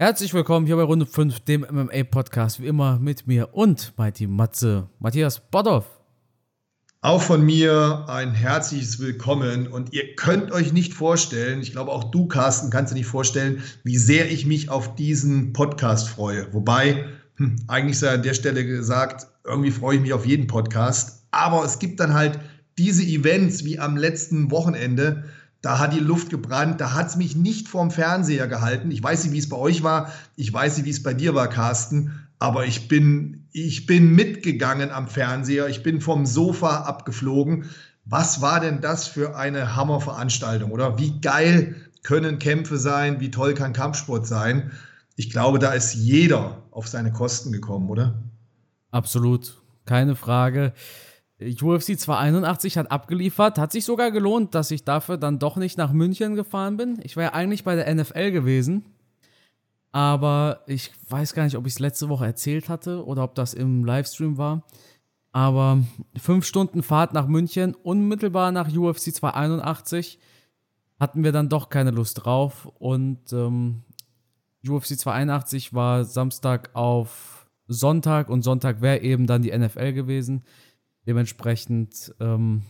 Herzlich willkommen hier bei Runde 5, dem MMA-Podcast, wie immer mit mir und Mighty Matze, Matthias Bodoff. Auch von mir ein herzliches Willkommen und ihr könnt euch nicht vorstellen, ich glaube auch du, Carsten, kannst dir nicht vorstellen, wie sehr ich mich auf diesen Podcast freue. Wobei, hm, eigentlich sei an der Stelle gesagt, irgendwie freue ich mich auf jeden Podcast, aber es gibt dann halt diese Events wie am letzten Wochenende, da hat die Luft gebrannt, da hat es mich nicht vorm Fernseher gehalten. Ich weiß nicht, wie es bei euch war, ich weiß nicht, wie es bei dir war, Carsten, aber ich bin, ich bin mitgegangen am Fernseher, ich bin vom Sofa abgeflogen. Was war denn das für eine Hammerveranstaltung, oder? Wie geil können Kämpfe sein, wie toll kann Kampfsport sein? Ich glaube, da ist jeder auf seine Kosten gekommen, oder? Absolut, keine Frage. UFC 281 hat abgeliefert, hat sich sogar gelohnt, dass ich dafür dann doch nicht nach München gefahren bin. Ich war ja eigentlich bei der NFL gewesen, aber ich weiß gar nicht, ob ich es letzte Woche erzählt hatte oder ob das im Livestream war. Aber fünf Stunden Fahrt nach München, unmittelbar nach UFC 281, hatten wir dann doch keine Lust drauf. Und ähm, UFC 281 war Samstag auf Sonntag und Sonntag wäre eben dann die NFL gewesen. Dementsprechend ähm,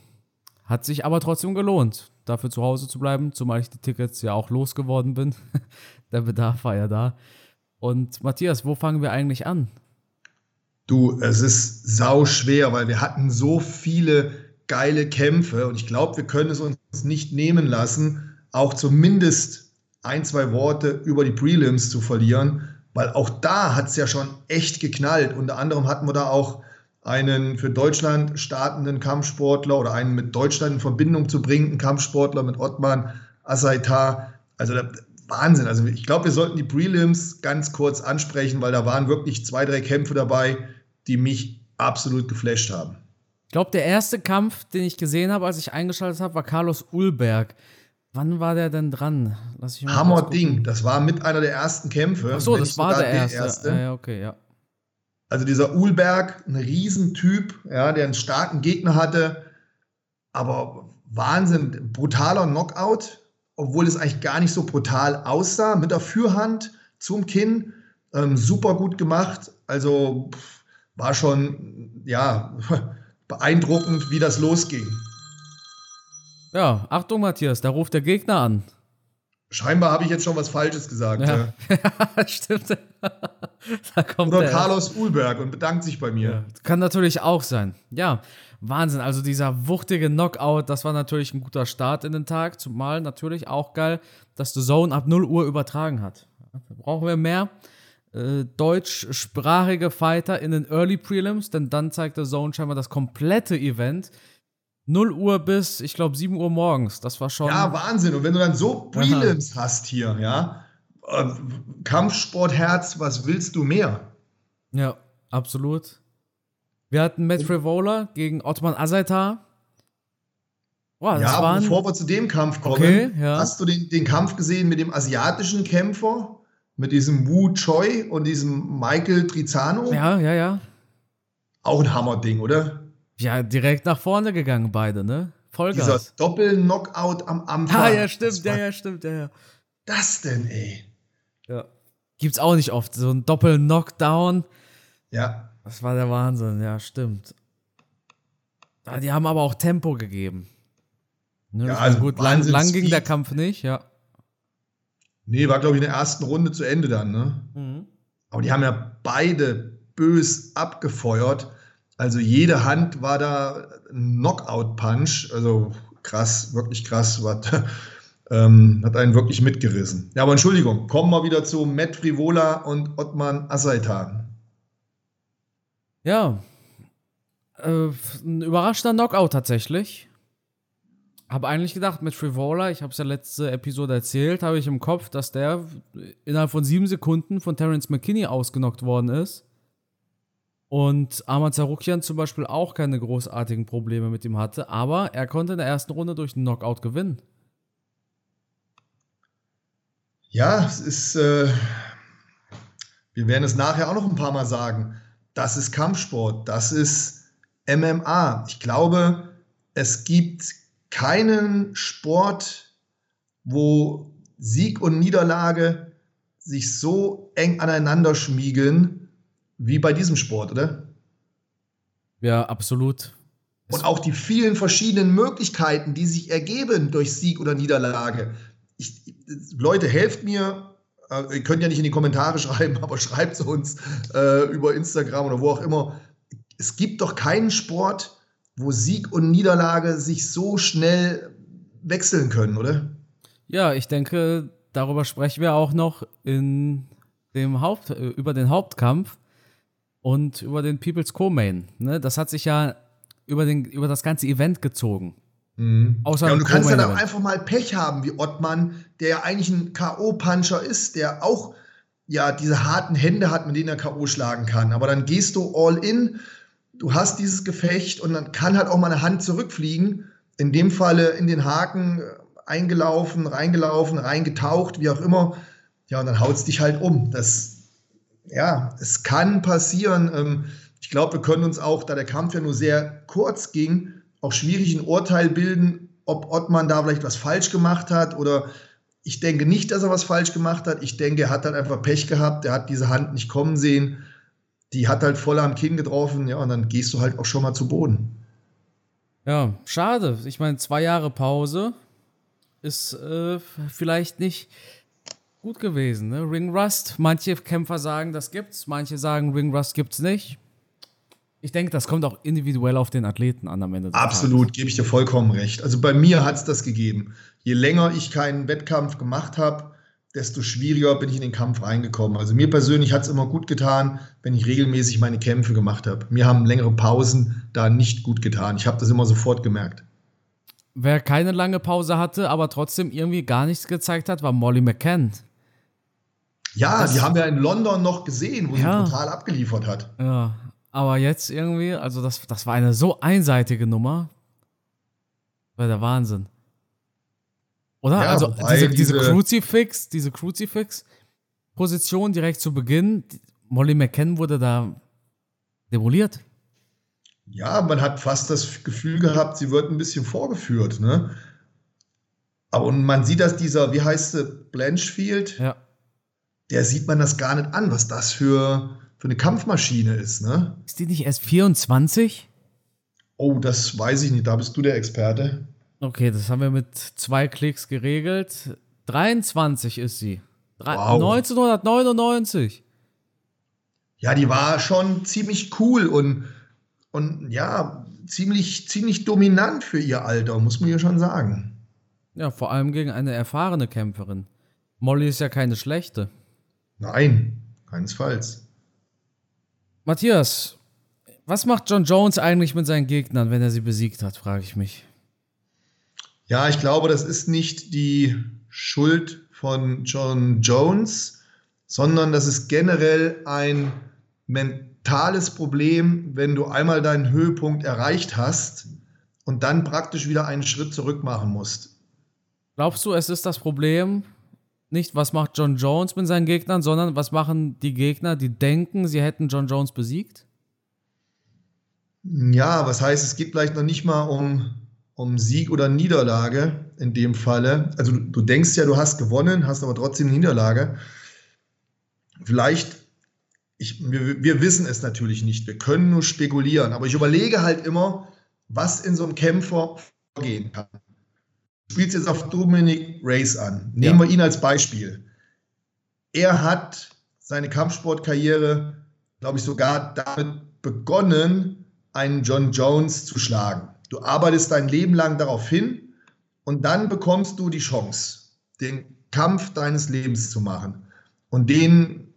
hat sich aber trotzdem gelohnt, dafür zu Hause zu bleiben, zumal ich die Tickets ja auch losgeworden bin. Der Bedarf war ja da. Und Matthias, wo fangen wir eigentlich an? Du, es ist sau schwer, weil wir hatten so viele geile Kämpfe und ich glaube, wir können es uns nicht nehmen lassen, auch zumindest ein, zwei Worte über die Prelims zu verlieren, weil auch da hat es ja schon echt geknallt. Unter anderem hatten wir da auch einen für Deutschland startenden Kampfsportler oder einen mit Deutschland in Verbindung zu bringenden Kampfsportler mit Ottman Asaitar. Also Wahnsinn. Also ich glaube, wir sollten die Prelims ganz kurz ansprechen, weil da waren wirklich zwei, drei Kämpfe dabei, die mich absolut geflasht haben. Ich glaube, der erste Kampf, den ich gesehen habe, als ich eingeschaltet habe, war Carlos Ulberg. Wann war der denn dran? Hammer Ding. Das war mit einer der ersten Kämpfe. Ach so, das war der erste. Der erste. Ja, okay, ja. Also dieser Ulberg, ein Riesentyp, ja, der einen starken Gegner hatte, aber Wahnsinn, brutaler Knockout, obwohl es eigentlich gar nicht so brutal aussah, mit der Fürhand zum Kinn, ähm, super gut gemacht. Also war schon, ja, beeindruckend, wie das losging. Ja, Achtung, Matthias, da ruft der Gegner an. Scheinbar habe ich jetzt schon was Falsches gesagt. Ja, ja. stimmt. da kommt Oder Carlos Ulberg und bedankt sich bei mir. Ja, kann natürlich auch sein. Ja, Wahnsinn. Also dieser wuchtige Knockout, das war natürlich ein guter Start in den Tag. Zumal natürlich auch geil, dass The Zone ab 0 Uhr übertragen hat. Da brauchen wir mehr äh, deutschsprachige Fighter in den Early Prelims, denn dann zeigt The Zone scheinbar das komplette Event 0 Uhr bis, ich glaube, 7 Uhr morgens. Das war schon. Ja, Wahnsinn. Und wenn du dann so Prelims hast hier, ja, äh, Kampfsportherz, was willst du mehr? Ja, absolut. Wir hatten Matt Frivola gegen Ottman Azaitar. Wow, ja, waren... bevor wir zu dem Kampf kommen, okay, ja. hast du den, den Kampf gesehen mit dem asiatischen Kämpfer, mit diesem Wu Choi und diesem Michael Trizano? Ja, ja, ja. Auch ein Hammerding, oder? Ja, direkt nach vorne gegangen, beide, ne? Vollgas. Dieser Doppel-Knockout am Anfang. Ah, ja, stimmt, ja, ja, stimmt, ja, ja. Das denn, ey? Ja. Gibt's auch nicht oft. So ein Doppel-Knockdown. Ja. Das war der Wahnsinn, ja, stimmt. Die haben aber auch Tempo gegeben. Ne, ja, also gut, lang, lang ging der Kampf nicht, ja. Nee, war, glaube ich, in der ersten Runde zu Ende dann, ne? Mhm. Aber die haben ja beide bös abgefeuert. Also jede Hand war da ein Knockout-Punch. Also krass, wirklich krass. Was, ähm, hat einen wirklich mitgerissen. Ja, aber Entschuldigung, kommen wir wieder zu Matt Frivola und Ottman Asaitan. Ja, äh, ein überraschender Knockout tatsächlich. Habe eigentlich gedacht, mit Frivola, ich habe es ja letzte Episode erzählt, habe ich im Kopf, dass der innerhalb von sieben Sekunden von Terence McKinney ausgenockt worden ist. Und Ahmad Zarukian zum Beispiel auch keine großartigen Probleme mit ihm hatte, aber er konnte in der ersten Runde durch einen Knockout gewinnen. Ja, es ist, äh, wir werden es nachher auch noch ein paar Mal sagen, das ist Kampfsport, das ist MMA. Ich glaube, es gibt keinen Sport, wo Sieg und Niederlage sich so eng aneinander schmiegeln wie bei diesem Sport, oder? Ja, absolut. Und auch die vielen verschiedenen Möglichkeiten, die sich ergeben durch Sieg oder Niederlage. Ich, Leute, helft mir. Äh, ihr könnt ja nicht in die Kommentare schreiben, aber schreibt es uns äh, über Instagram oder wo auch immer. Es gibt doch keinen Sport, wo Sieg und Niederlage sich so schnell wechseln können, oder? Ja, ich denke, darüber sprechen wir auch noch in dem Haupt, äh, über den Hauptkampf und über den People's Co-Main. Ne? Das hat sich ja über, den, über das ganze Event gezogen. Mhm. Außer ja, und du kannst ja dann einfach mal Pech haben, wie Ottmann, der ja eigentlich ein K.O.-Puncher ist, der auch ja diese harten Hände hat, mit denen er K.O. schlagen kann. Aber dann gehst du all in, du hast dieses Gefecht und dann kann halt auch mal eine Hand zurückfliegen. In dem Falle in den Haken eingelaufen, reingelaufen, reingetaucht, wie auch immer. Ja, und dann haut es dich halt um. Das, ja, es kann passieren. Ähm, ich glaube, wir können uns auch, da der Kampf ja nur sehr kurz ging, auch schwierig ein Urteil bilden, ob Ottmann da vielleicht was falsch gemacht hat oder ich denke nicht, dass er was falsch gemacht hat. Ich denke, er hat halt einfach Pech gehabt. Er hat diese Hand nicht kommen sehen. Die hat halt voll am Kinn getroffen. Ja, und dann gehst du halt auch schon mal zu Boden. Ja, schade. Ich meine, zwei Jahre Pause ist äh, vielleicht nicht gut gewesen. Ne? Ring Rust, manche Kämpfer sagen, das gibt's, manche sagen, Ring Rust gibt's nicht. Ich denke, das kommt auch individuell auf den Athleten an am Ende. Absolut, gebe ich dir vollkommen recht. Also bei mir hat es das gegeben. Je länger ich keinen Wettkampf gemacht habe, desto schwieriger bin ich in den Kampf reingekommen. Also mir persönlich hat es immer gut getan, wenn ich regelmäßig meine Kämpfe gemacht habe. Mir haben längere Pausen da nicht gut getan. Ich habe das immer sofort gemerkt. Wer keine lange Pause hatte, aber trotzdem irgendwie gar nichts gezeigt hat, war Molly McCann. Ja, das, die haben wir in London noch gesehen, wo ja, sie total abgeliefert hat. Ja, aber jetzt irgendwie, also das, das war eine so einseitige Nummer. War der Wahnsinn. Oder? Ja, also diese, diese, diese Crucifix, diese Crucifix-Position direkt zu Beginn, Molly McCann wurde da demoliert. Ja, man hat fast das Gefühl gehabt, sie wird ein bisschen vorgeführt, ne? Aber und man sieht, dass dieser, wie heißt sie, Blanchfield, ja. Der sieht man das gar nicht an, was das für, für eine Kampfmaschine ist, ne? Ist die nicht erst 24? Oh, das weiß ich nicht, da bist du der Experte. Okay, das haben wir mit zwei Klicks geregelt. 23 ist sie. Drei, wow. 1999. Ja, die war schon ziemlich cool und, und ja, ziemlich, ziemlich dominant für ihr Alter, muss man ja schon sagen. Ja, vor allem gegen eine erfahrene Kämpferin. Molly ist ja keine schlechte. Nein, keinesfalls. Matthias, was macht John Jones eigentlich mit seinen Gegnern, wenn er sie besiegt hat, frage ich mich. Ja, ich glaube, das ist nicht die Schuld von John Jones, sondern das ist generell ein mentales Problem, wenn du einmal deinen Höhepunkt erreicht hast und dann praktisch wieder einen Schritt zurück machen musst. Glaubst du, es ist das Problem, nicht, was macht John Jones mit seinen Gegnern, sondern was machen die Gegner, die denken, sie hätten John Jones besiegt? Ja, was heißt, es geht vielleicht noch nicht mal um, um Sieg oder Niederlage in dem Falle. Also du, du denkst ja, du hast gewonnen, hast aber trotzdem eine Niederlage. Vielleicht, ich, wir, wir wissen es natürlich nicht, wir können nur spekulieren, aber ich überlege halt immer, was in so einem Kämpfer vorgehen kann spielst jetzt auf Dominic Race an. Nehmen ja. wir ihn als Beispiel. Er hat seine Kampfsportkarriere, glaube ich, sogar damit begonnen, einen John Jones zu schlagen. Du arbeitest dein Leben lang darauf hin und dann bekommst du die Chance, den Kampf deines Lebens zu machen. Und den,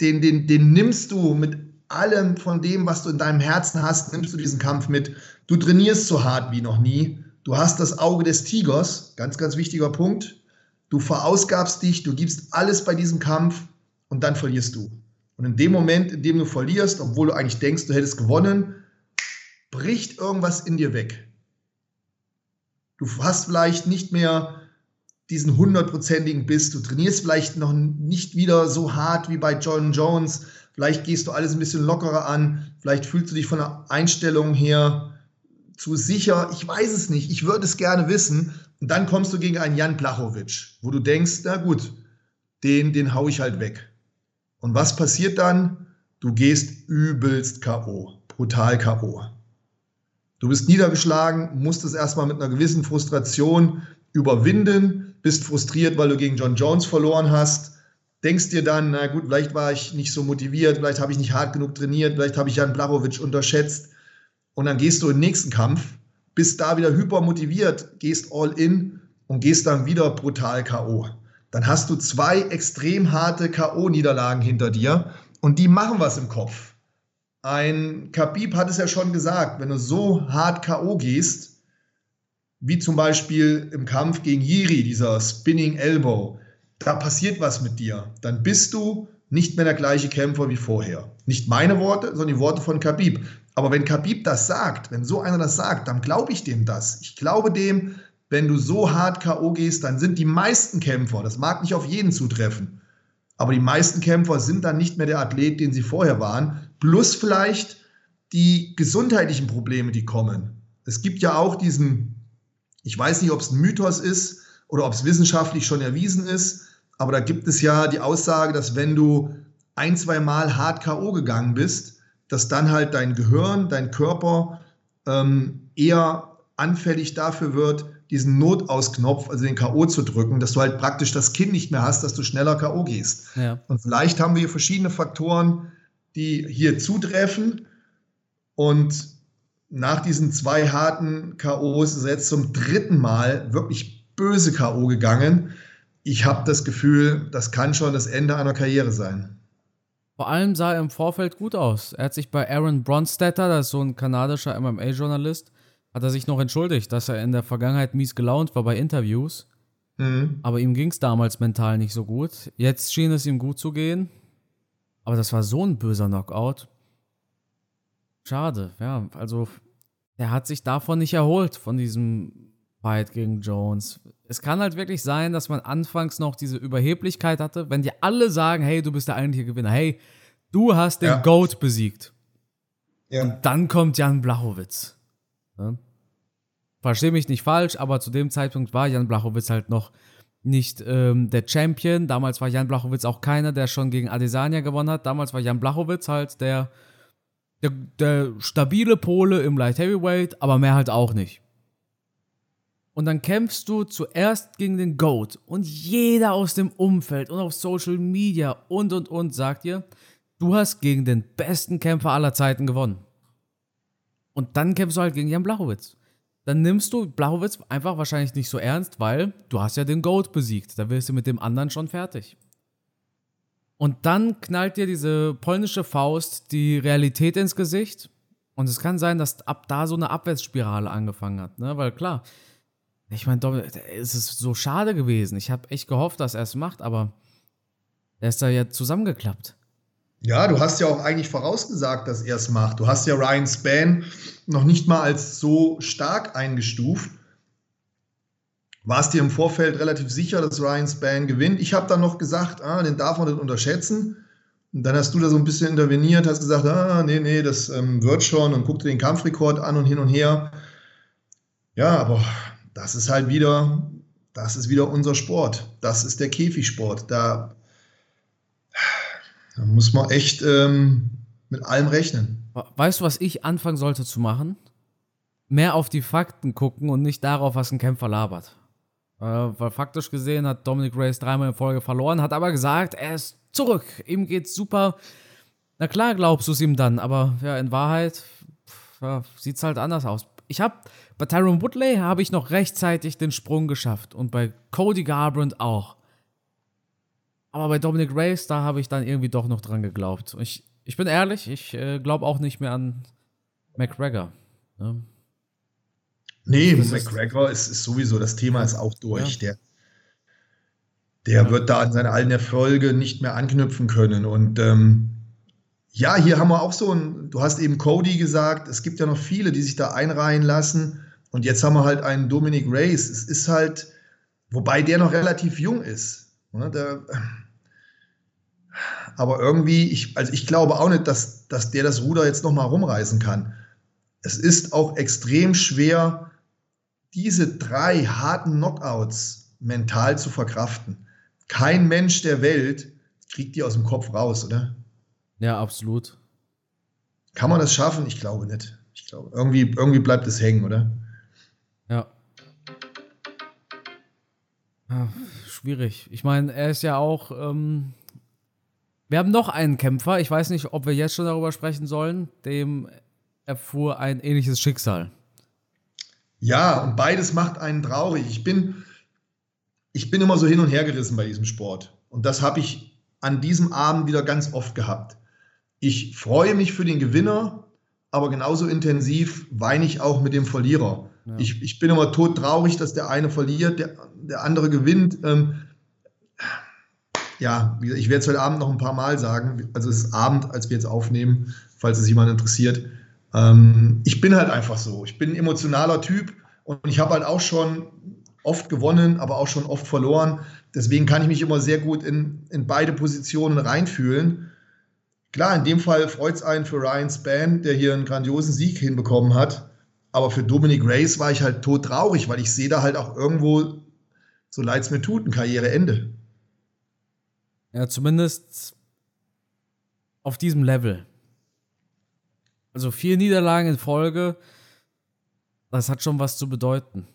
den, den, den nimmst du mit allem von dem, was du in deinem Herzen hast, nimmst du diesen Kampf mit. Du trainierst so hart wie noch nie Du hast das Auge des Tigers, ganz, ganz wichtiger Punkt. Du verausgabst dich, du gibst alles bei diesem Kampf und dann verlierst du. Und in dem Moment, in dem du verlierst, obwohl du eigentlich denkst, du hättest gewonnen, bricht irgendwas in dir weg. Du hast vielleicht nicht mehr diesen hundertprozentigen Biss. Du trainierst vielleicht noch nicht wieder so hart wie bei John Jones. Vielleicht gehst du alles ein bisschen lockerer an. Vielleicht fühlst du dich von der Einstellung her zu sicher, ich weiß es nicht, ich würde es gerne wissen. Und dann kommst du gegen einen Jan Blachowitsch, wo du denkst, na gut, den, den hau ich halt weg. Und was passiert dann? Du gehst übelst K.O., brutal K.O. Du bist niedergeschlagen, musst es erstmal mit einer gewissen Frustration überwinden, bist frustriert, weil du gegen John Jones verloren hast, denkst dir dann, na gut, vielleicht war ich nicht so motiviert, vielleicht habe ich nicht hart genug trainiert, vielleicht habe ich Jan Blachowicz unterschätzt. Und dann gehst du in den nächsten Kampf, bist da wieder hypermotiviert, gehst all in und gehst dann wieder brutal K.O. Dann hast du zwei extrem harte K.O.-Niederlagen hinter dir und die machen was im Kopf. Ein Khabib hat es ja schon gesagt, wenn du so hart K.O. gehst, wie zum Beispiel im Kampf gegen Jiri, dieser Spinning Elbow, da passiert was mit dir. Dann bist du nicht mehr der gleiche Kämpfer wie vorher. Nicht meine Worte, sondern die Worte von Khabib. Aber wenn Khabib das sagt, wenn so einer das sagt, dann glaube ich dem das. Ich glaube dem, wenn du so hart K.O. gehst, dann sind die meisten Kämpfer, das mag nicht auf jeden zutreffen, aber die meisten Kämpfer sind dann nicht mehr der Athlet, den sie vorher waren. Plus vielleicht die gesundheitlichen Probleme, die kommen. Es gibt ja auch diesen, ich weiß nicht, ob es ein Mythos ist oder ob es wissenschaftlich schon erwiesen ist, aber da gibt es ja die Aussage, dass wenn du ein, zwei Mal hart K.O. gegangen bist, dass dann halt dein Gehirn, dein Körper ähm, eher anfällig dafür wird, diesen Notausknopf, also den K.O. zu drücken, dass du halt praktisch das Kind nicht mehr hast, dass du schneller K.O. gehst. Ja. Und vielleicht haben wir hier verschiedene Faktoren, die hier zutreffen. Und nach diesen zwei harten K.O.s ist er jetzt zum dritten Mal wirklich böse K.O. gegangen. Ich habe das Gefühl, das kann schon das Ende einer Karriere sein. Vor allem sah er im Vorfeld gut aus. Er hat sich bei Aaron Bronstetter, das ist so ein kanadischer MMA-Journalist, hat er sich noch entschuldigt, dass er in der Vergangenheit mies gelaunt war bei Interviews. Mhm. Aber ihm ging es damals mental nicht so gut. Jetzt schien es ihm gut zu gehen. Aber das war so ein böser Knockout. Schade, ja. Also, er hat sich davon nicht erholt, von diesem Fight gegen Jones. Es kann halt wirklich sein, dass man anfangs noch diese Überheblichkeit hatte, wenn dir alle sagen, hey, du bist der eigentliche Gewinner, hey, du hast den ja. Goat besiegt. Ja. Und dann kommt Jan Blachowitz. Ne? Verstehe mich nicht falsch, aber zu dem Zeitpunkt war Jan Blachowitz halt noch nicht ähm, der Champion. Damals war Jan Blachowitz auch keiner, der schon gegen Adesanya gewonnen hat. Damals war Jan Blachowitz halt der, der, der stabile Pole im Light Heavyweight, aber mehr halt auch nicht. Und dann kämpfst du zuerst gegen den GOAT und jeder aus dem Umfeld und auf Social Media und und und sagt dir, du hast gegen den besten Kämpfer aller Zeiten gewonnen. Und dann kämpfst du halt gegen Jan Blachowitz. Dann nimmst du Blachowitz einfach wahrscheinlich nicht so ernst, weil du hast ja den Goat besiegt. Da wirst du mit dem anderen schon fertig. Und dann knallt dir diese polnische Faust die Realität ins Gesicht. Und es kann sein, dass ab da so eine Abwärtsspirale angefangen hat. Ne? Weil klar, ich meine, es ist so schade gewesen. Ich habe echt gehofft, dass er es macht, aber er ist da ja zusammengeklappt. Ja, du hast ja auch eigentlich vorausgesagt, dass er es macht. Du hast ja Ryan Span noch nicht mal als so stark eingestuft. Warst dir im Vorfeld relativ sicher, dass Ryan Span gewinnt? Ich habe dann noch gesagt, ah, den darf man nicht unterschätzen. Und dann hast du da so ein bisschen interveniert, hast gesagt, ah, nee, nee, das ähm, wird schon und guck dir den Kampfrekord an und hin und her. Ja, aber das ist halt wieder, das ist wieder unser Sport. Das ist der Käfigsport. Da da muss man echt ähm, mit allem rechnen. Weißt du, was ich anfangen sollte zu machen? Mehr auf die Fakten gucken und nicht darauf, was ein Kämpfer labert. Äh, weil faktisch gesehen hat Dominic Reyes dreimal in Folge verloren, hat aber gesagt, er ist zurück, ihm geht's super. Na klar glaubst du es ihm dann, aber ja, in Wahrheit ja, sieht's halt anders aus. Ich habe bei Tyron Woodley habe ich noch rechtzeitig den Sprung geschafft und bei Cody Garbrandt auch. Aber bei Dominic Reyes, da habe ich dann irgendwie doch noch dran geglaubt. Ich, ich bin ehrlich, ich äh, glaube auch nicht mehr an McGregor. Ne? Nee, das McGregor ist, ist, sowieso, das Thema ist auch durch. Ja. Der, der ja. wird da an seine alten Erfolge nicht mehr anknüpfen können. Und ähm, ja, hier haben wir auch so ein, du hast eben Cody gesagt, es gibt ja noch viele, die sich da einreihen lassen. Und jetzt haben wir halt einen Dominic Reyes. Es ist halt, wobei der noch relativ jung ist. Ne, der, aber irgendwie, ich, also ich glaube auch nicht, dass, dass der das Ruder jetzt nochmal rumreißen kann. Es ist auch extrem schwer, diese drei harten Knockouts mental zu verkraften. kein Mensch der Welt kriegt die aus dem Kopf raus, oder? Ja, absolut. Kann man das schaffen? Ich glaube nicht. Ich glaube, irgendwie, irgendwie bleibt es hängen, oder? Ja. ja schwierig. Ich meine, er ist ja auch. Ähm, wir haben noch einen Kämpfer. Ich weiß nicht, ob wir jetzt schon darüber sprechen sollen. Dem erfuhr ein ähnliches Schicksal. Ja, und beides macht einen traurig. Ich bin, ich bin immer so hin und her gerissen bei diesem Sport. Und das habe ich an diesem Abend wieder ganz oft gehabt. Ich freue mich für den Gewinner, aber genauso intensiv weine ich auch mit dem Verlierer. Ja. Ich, ich bin immer tot traurig, dass der eine verliert, der, der andere gewinnt. Ähm, ja, ich werde es heute Abend noch ein paar Mal sagen. Also es ist Abend, als wir jetzt aufnehmen, falls es jemand interessiert. Ähm, ich bin halt einfach so. Ich bin ein emotionaler Typ und ich habe halt auch schon oft gewonnen, aber auch schon oft verloren. Deswegen kann ich mich immer sehr gut in, in beide Positionen reinfühlen. Klar, in dem Fall freut es einen für Ryan Spann, der hier einen grandiosen Sieg hinbekommen hat. Aber für Dominic Race war ich halt tot traurig, weil ich sehe da halt auch irgendwo, so leid es mir tut, ein Karriereende. Ja, zumindest auf diesem Level. Also vier Niederlagen in Folge, das hat schon was zu bedeuten.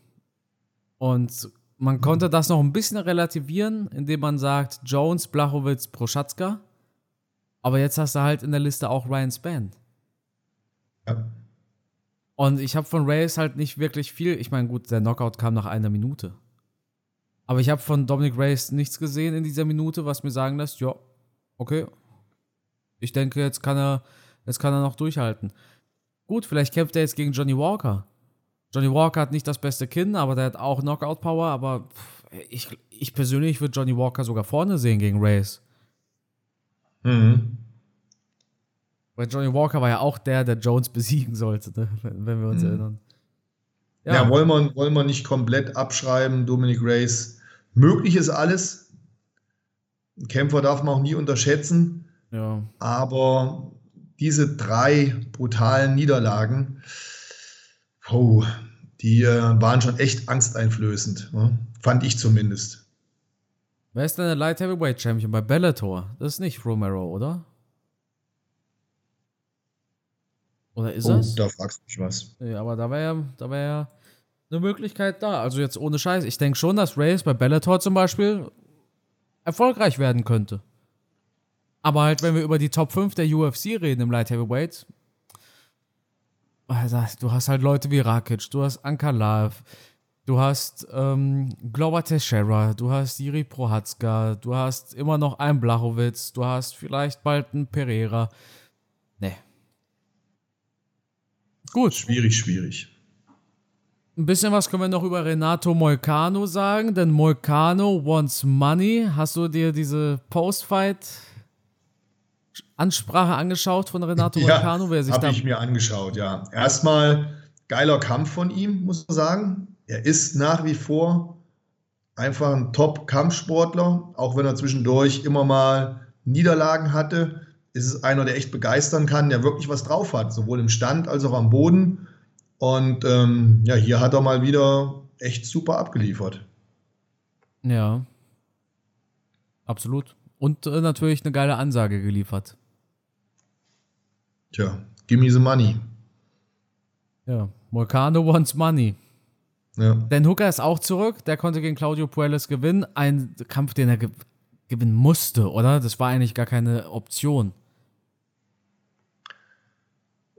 Und man konnte das noch ein bisschen relativieren, indem man sagt, Jones, Blachowitz, Proschatzka. Aber jetzt hast du halt in der Liste auch Ryan Spann. Ja. Und ich habe von Reyes halt nicht wirklich viel. Ich meine, gut, der Knockout kam nach einer Minute. Aber ich habe von Dominic Reyes nichts gesehen in dieser Minute, was mir sagen lässt, ja, okay. Ich denke, jetzt kann er Jetzt kann er noch durchhalten. Gut, vielleicht kämpft er jetzt gegen Johnny Walker. Johnny Walker hat nicht das beste Kinn, aber der hat auch Knockout-Power. Aber ich, ich persönlich würde Johnny Walker sogar vorne sehen gegen Reyes. Mhm. Weil Johnny Walker war ja auch der, der Jones besiegen sollte, ne? wenn, wir uns mhm. erinnern. Ja, ja wollen, wir, wollen wir nicht komplett abschreiben, Dominic Reyes. Möglich ist alles. Ein Kämpfer darf man auch nie unterschätzen. Ja. Aber diese drei brutalen Niederlagen, oh, die äh, waren schon echt angsteinflößend, ne? fand ich zumindest. Wer ist denn der Light Heavyweight Champion bei Bellator? Das ist nicht Romero, oder? Oder ist oh, das? Da fragst du mich was. Ja, aber da wäre ja, da wär ja eine Möglichkeit da. Also jetzt ohne Scheiß. Ich denke schon, dass Reyes bei Bellator zum Beispiel erfolgreich werden könnte. Aber halt, wenn wir über die Top 5 der UFC reden im Light Heavyweight, also, du hast halt Leute wie Rakic, du hast Ankalaev, du hast ähm, Glover Teixeira, du hast Jiri Prohatzka, du hast immer noch einen Blachowitz, du hast vielleicht bald einen Pereira. Nee. Gut. Schwierig, schwierig. Ein bisschen was können wir noch über Renato Moicano sagen, denn Moicano wants money. Hast du dir diese Postfight Ansprache angeschaut von Renato ja, Moicano? Habe ich mir angeschaut, ja. Erstmal geiler Kampf von ihm, muss man sagen. Er ist nach wie vor einfach ein Top-Kampfsportler, auch wenn er zwischendurch immer mal Niederlagen hatte. Ist es einer, der echt begeistern kann, der wirklich was drauf hat, sowohl im Stand als auch am Boden. Und ähm, ja, hier hat er mal wieder echt super abgeliefert. Ja, absolut. Und äh, natürlich eine geile Ansage geliefert. Tja, give me the money. Ja, Molcano wants money. Ja. Dan Hooker ist auch zurück. Der konnte gegen Claudio Puelles gewinnen. Ein Kampf, den er ge gewinnen musste, oder? Das war eigentlich gar keine Option.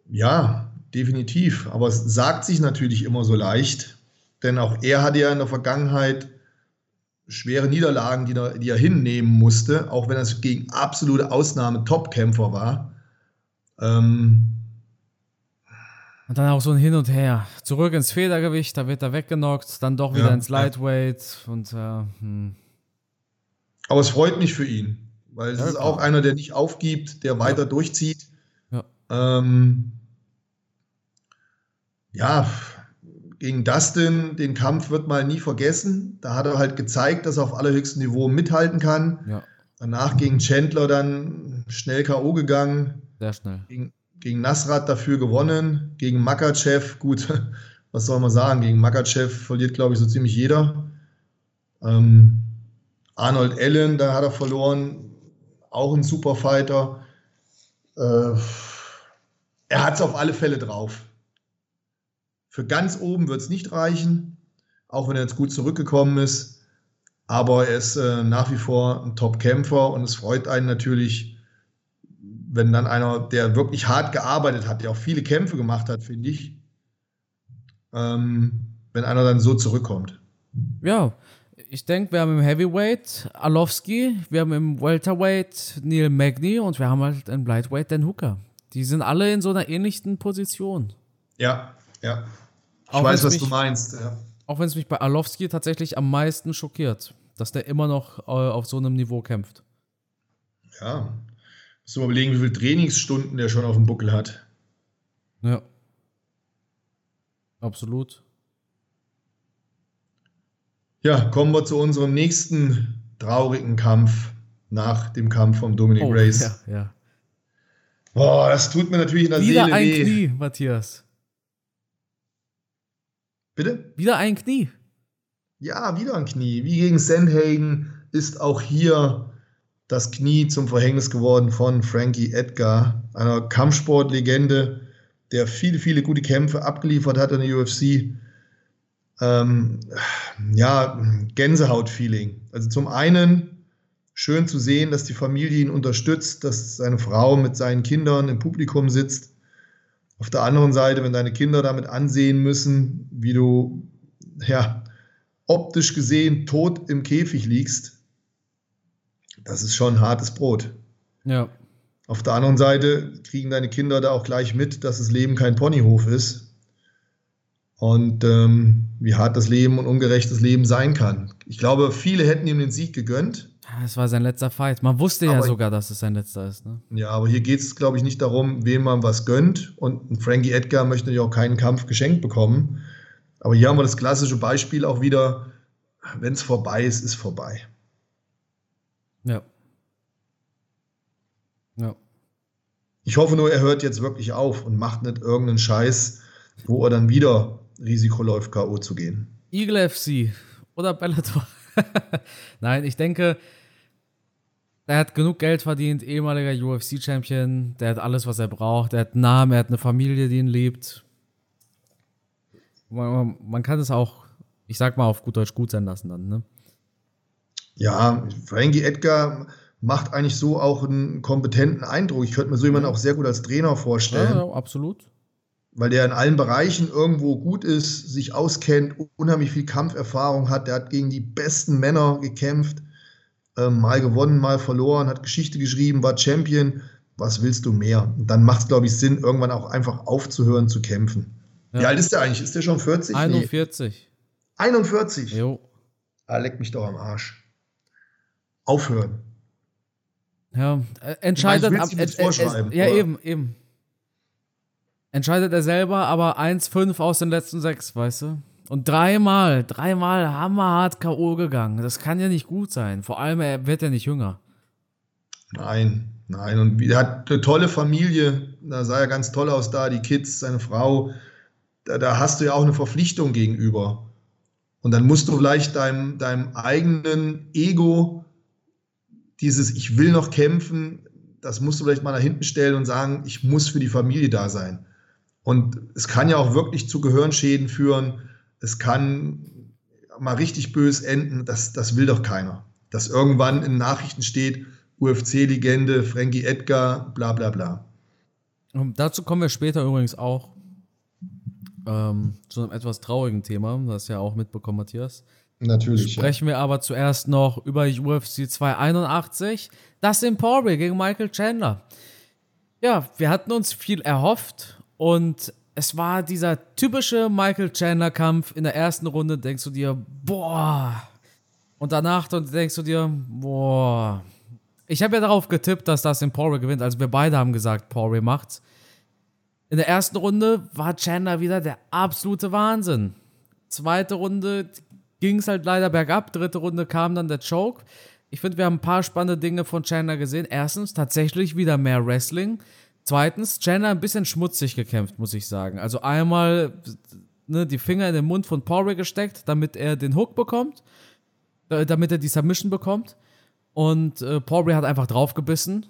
Ja, definitiv. Aber es sagt sich natürlich immer so leicht. Denn auch er hatte ja in der Vergangenheit schwere Niederlagen, die er, die er hinnehmen musste, auch wenn er gegen absolute Ausnahme Topkämpfer war. Ähm, und dann auch so ein Hin und Her. Zurück ins Federgewicht, da wird er weggenockt, dann doch wieder ja, ins Lightweight ja. und äh, hm. Aber es freut mich für ihn, weil es ja, ist auch einer, der nicht aufgibt, der weiter durchzieht. Ja. Ähm, ja, gegen Dustin, den Kampf wird man nie vergessen. Da hat er halt gezeigt, dass er auf allerhöchstem Niveau mithalten kann. Ja. Danach gegen Chandler dann schnell K.O. gegangen. Sehr schnell. Gegen, gegen Nasrat dafür gewonnen. Gegen Makachev, gut, was soll man sagen? Gegen Makachev verliert, glaube ich, so ziemlich jeder. Ähm, Arnold Allen, da hat er verloren, auch ein super Fighter. Äh, er hat es auf alle Fälle drauf. Für ganz oben wird es nicht reichen, auch wenn er jetzt gut zurückgekommen ist. Aber er ist äh, nach wie vor ein Top-Kämpfer und es freut einen natürlich, wenn dann einer, der wirklich hart gearbeitet hat, der auch viele Kämpfe gemacht hat, finde ich, ähm, wenn einer dann so zurückkommt. Ja, ich denke, wir haben im Heavyweight Alowski, wir haben im Welterweight Neil Magny und wir haben halt im Lightweight Dan Hooker. Die sind alle in so einer ähnlichen Position. Ja, ja. Ich auch weiß, was mich, du meinst. Ja. Auch wenn es mich bei Alowski tatsächlich am meisten schockiert, dass der immer noch äh, auf so einem Niveau kämpft. Ja. Musst du mal überlegen, wie viele Trainingsstunden der schon auf dem Buckel hat. Ja. Absolut. Ja, kommen wir zu unserem nächsten traurigen Kampf nach dem Kampf von Dominic oh, Reyes. Ja, ja. Boah, das tut mir natürlich in der Wieder Seele ein weh. Knie, Matthias. Bitte? Wieder ein Knie. Ja, wieder ein Knie. Wie gegen Sandhagen ist auch hier das Knie zum Verhängnis geworden von Frankie Edgar, einer Kampfsportlegende, der viele, viele gute Kämpfe abgeliefert hat in der UFC. Ähm, ja, Gänsehaut-Feeling. Also zum einen schön zu sehen, dass die Familie ihn unterstützt, dass seine Frau mit seinen Kindern im Publikum sitzt. Auf der anderen Seite, wenn deine Kinder damit ansehen müssen, wie du ja optisch gesehen tot im Käfig liegst, das ist schon hartes Brot. Ja. Auf der anderen Seite kriegen deine Kinder da auch gleich mit, dass das Leben kein Ponyhof ist und ähm, wie hart das Leben und ungerechtes Leben sein kann. Ich glaube, viele hätten ihm den Sieg gegönnt. Es war sein letzter Fight. Man wusste aber ja sogar, dass es sein letzter ist. Ne? Ja, aber hier geht es, glaube ich, nicht darum, wem man was gönnt. Und Frankie Edgar möchte natürlich auch keinen Kampf geschenkt bekommen. Aber hier haben wir das klassische Beispiel auch wieder, wenn es vorbei ist, ist vorbei. Ja. Ja. Ich hoffe nur, er hört jetzt wirklich auf und macht nicht irgendeinen Scheiß, wo er dann wieder Risiko läuft, K.O. zu gehen. Eagle FC oder Bellator. Nein, ich denke, er hat genug Geld verdient, ehemaliger UFC-Champion, der hat alles, was er braucht, er hat einen Namen, er hat eine Familie, die ihn liebt. Man, man kann es auch, ich sag mal, auf gut Deutsch gut sein lassen dann, ne? Ja, Frankie Edgar macht eigentlich so auch einen kompetenten Eindruck. Ich könnte mir so jemanden auch sehr gut als Trainer vorstellen. Ja, absolut. Weil der in allen Bereichen irgendwo gut ist, sich auskennt, unheimlich viel Kampferfahrung hat. Der hat gegen die besten Männer gekämpft, äh, mal gewonnen, mal verloren, hat Geschichte geschrieben, war Champion. Was willst du mehr? Und dann macht es, glaube ich, Sinn, irgendwann auch einfach aufzuhören zu kämpfen. Ja. Wie alt ist der eigentlich? Ist der schon 40? 41. Nee. 41? Jo. Ah, leck mich doch am Arsch. Aufhören. Ja, äh, entscheidet ab. Äh, äh, ja, eben, eben. Entscheidet er selber, aber 1-5 aus den letzten sechs, weißt du? Und dreimal, dreimal hammerhart K.O. gegangen. Das kann ja nicht gut sein. Vor allem, er wird ja nicht jünger. Nein, nein. Und er hat eine tolle Familie. Da sah er ganz toll aus da. Die Kids, seine Frau. Da, da hast du ja auch eine Verpflichtung gegenüber. Und dann musst du vielleicht deinem, deinem eigenen Ego dieses Ich will noch kämpfen, das musst du vielleicht mal nach hinten stellen und sagen, ich muss für die Familie da sein. Und es kann ja auch wirklich zu Gehirnschäden führen. Es kann mal richtig bös enden. Das, das will doch keiner. Dass irgendwann in Nachrichten steht, UFC-Legende, Frankie Edgar, bla bla bla. Und dazu kommen wir später übrigens auch ähm, zu einem etwas traurigen Thema. Das ja auch mitbekommen, Matthias. Natürlich. Sprechen ja. wir aber zuerst noch über UFC 281. Das Emporia gegen Michael Chandler. Ja, wir hatten uns viel erhofft und es war dieser typische Michael Chandler-Kampf. In der ersten Runde denkst du dir, boah. Und danach denkst du dir, boah. Ich habe ja darauf getippt, dass das in Poirier gewinnt. Also wir beide haben gesagt, Poirier macht's. In der ersten Runde war Chandler wieder der absolute Wahnsinn. Zweite Runde ging es halt leider bergab. Dritte Runde kam dann der Choke. Ich finde, wir haben ein paar spannende Dinge von Chandler gesehen. Erstens, tatsächlich wieder mehr Wrestling. Zweitens, Chandler ein bisschen schmutzig gekämpft, muss ich sagen. Also einmal ne, die Finger in den Mund von Poirier gesteckt, damit er den Hook bekommt. äh, damit er die Submission bekommt. Und äh, Poirier hat einfach draufgebissen.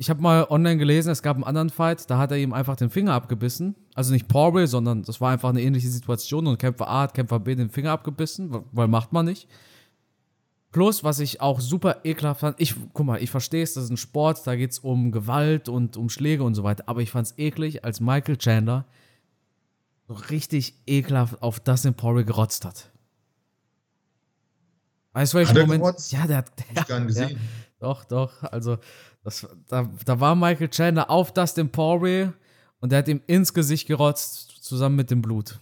Ich habe mal online gelesen, es gab einen anderen Fight, da hat er ihm einfach den Finger abgebissen. Also nicht Poirier, sondern das war einfach eine ähnliche Situation und Kämpfer A hat Kämpfer B den Finger abgebissen, weil macht man nicht. Plus, was ich auch super ekelhaft fand, ich, guck mal, ich verstehe es, das ist ein Sport, da geht es um Gewalt und um Schläge und so weiter, aber ich fand es eklig, als Michael Chandler so richtig ekelhaft auf Dustin Poirier gerotzt hat. Weißt du, welchen Moment? Gerotzt? Ja, der hat. Der, gar nicht gesehen. Ja, doch, doch. Also, das, da, da war Michael Chandler auf Dustin Poirier und der hat ihm ins Gesicht gerotzt, zusammen mit dem Blut.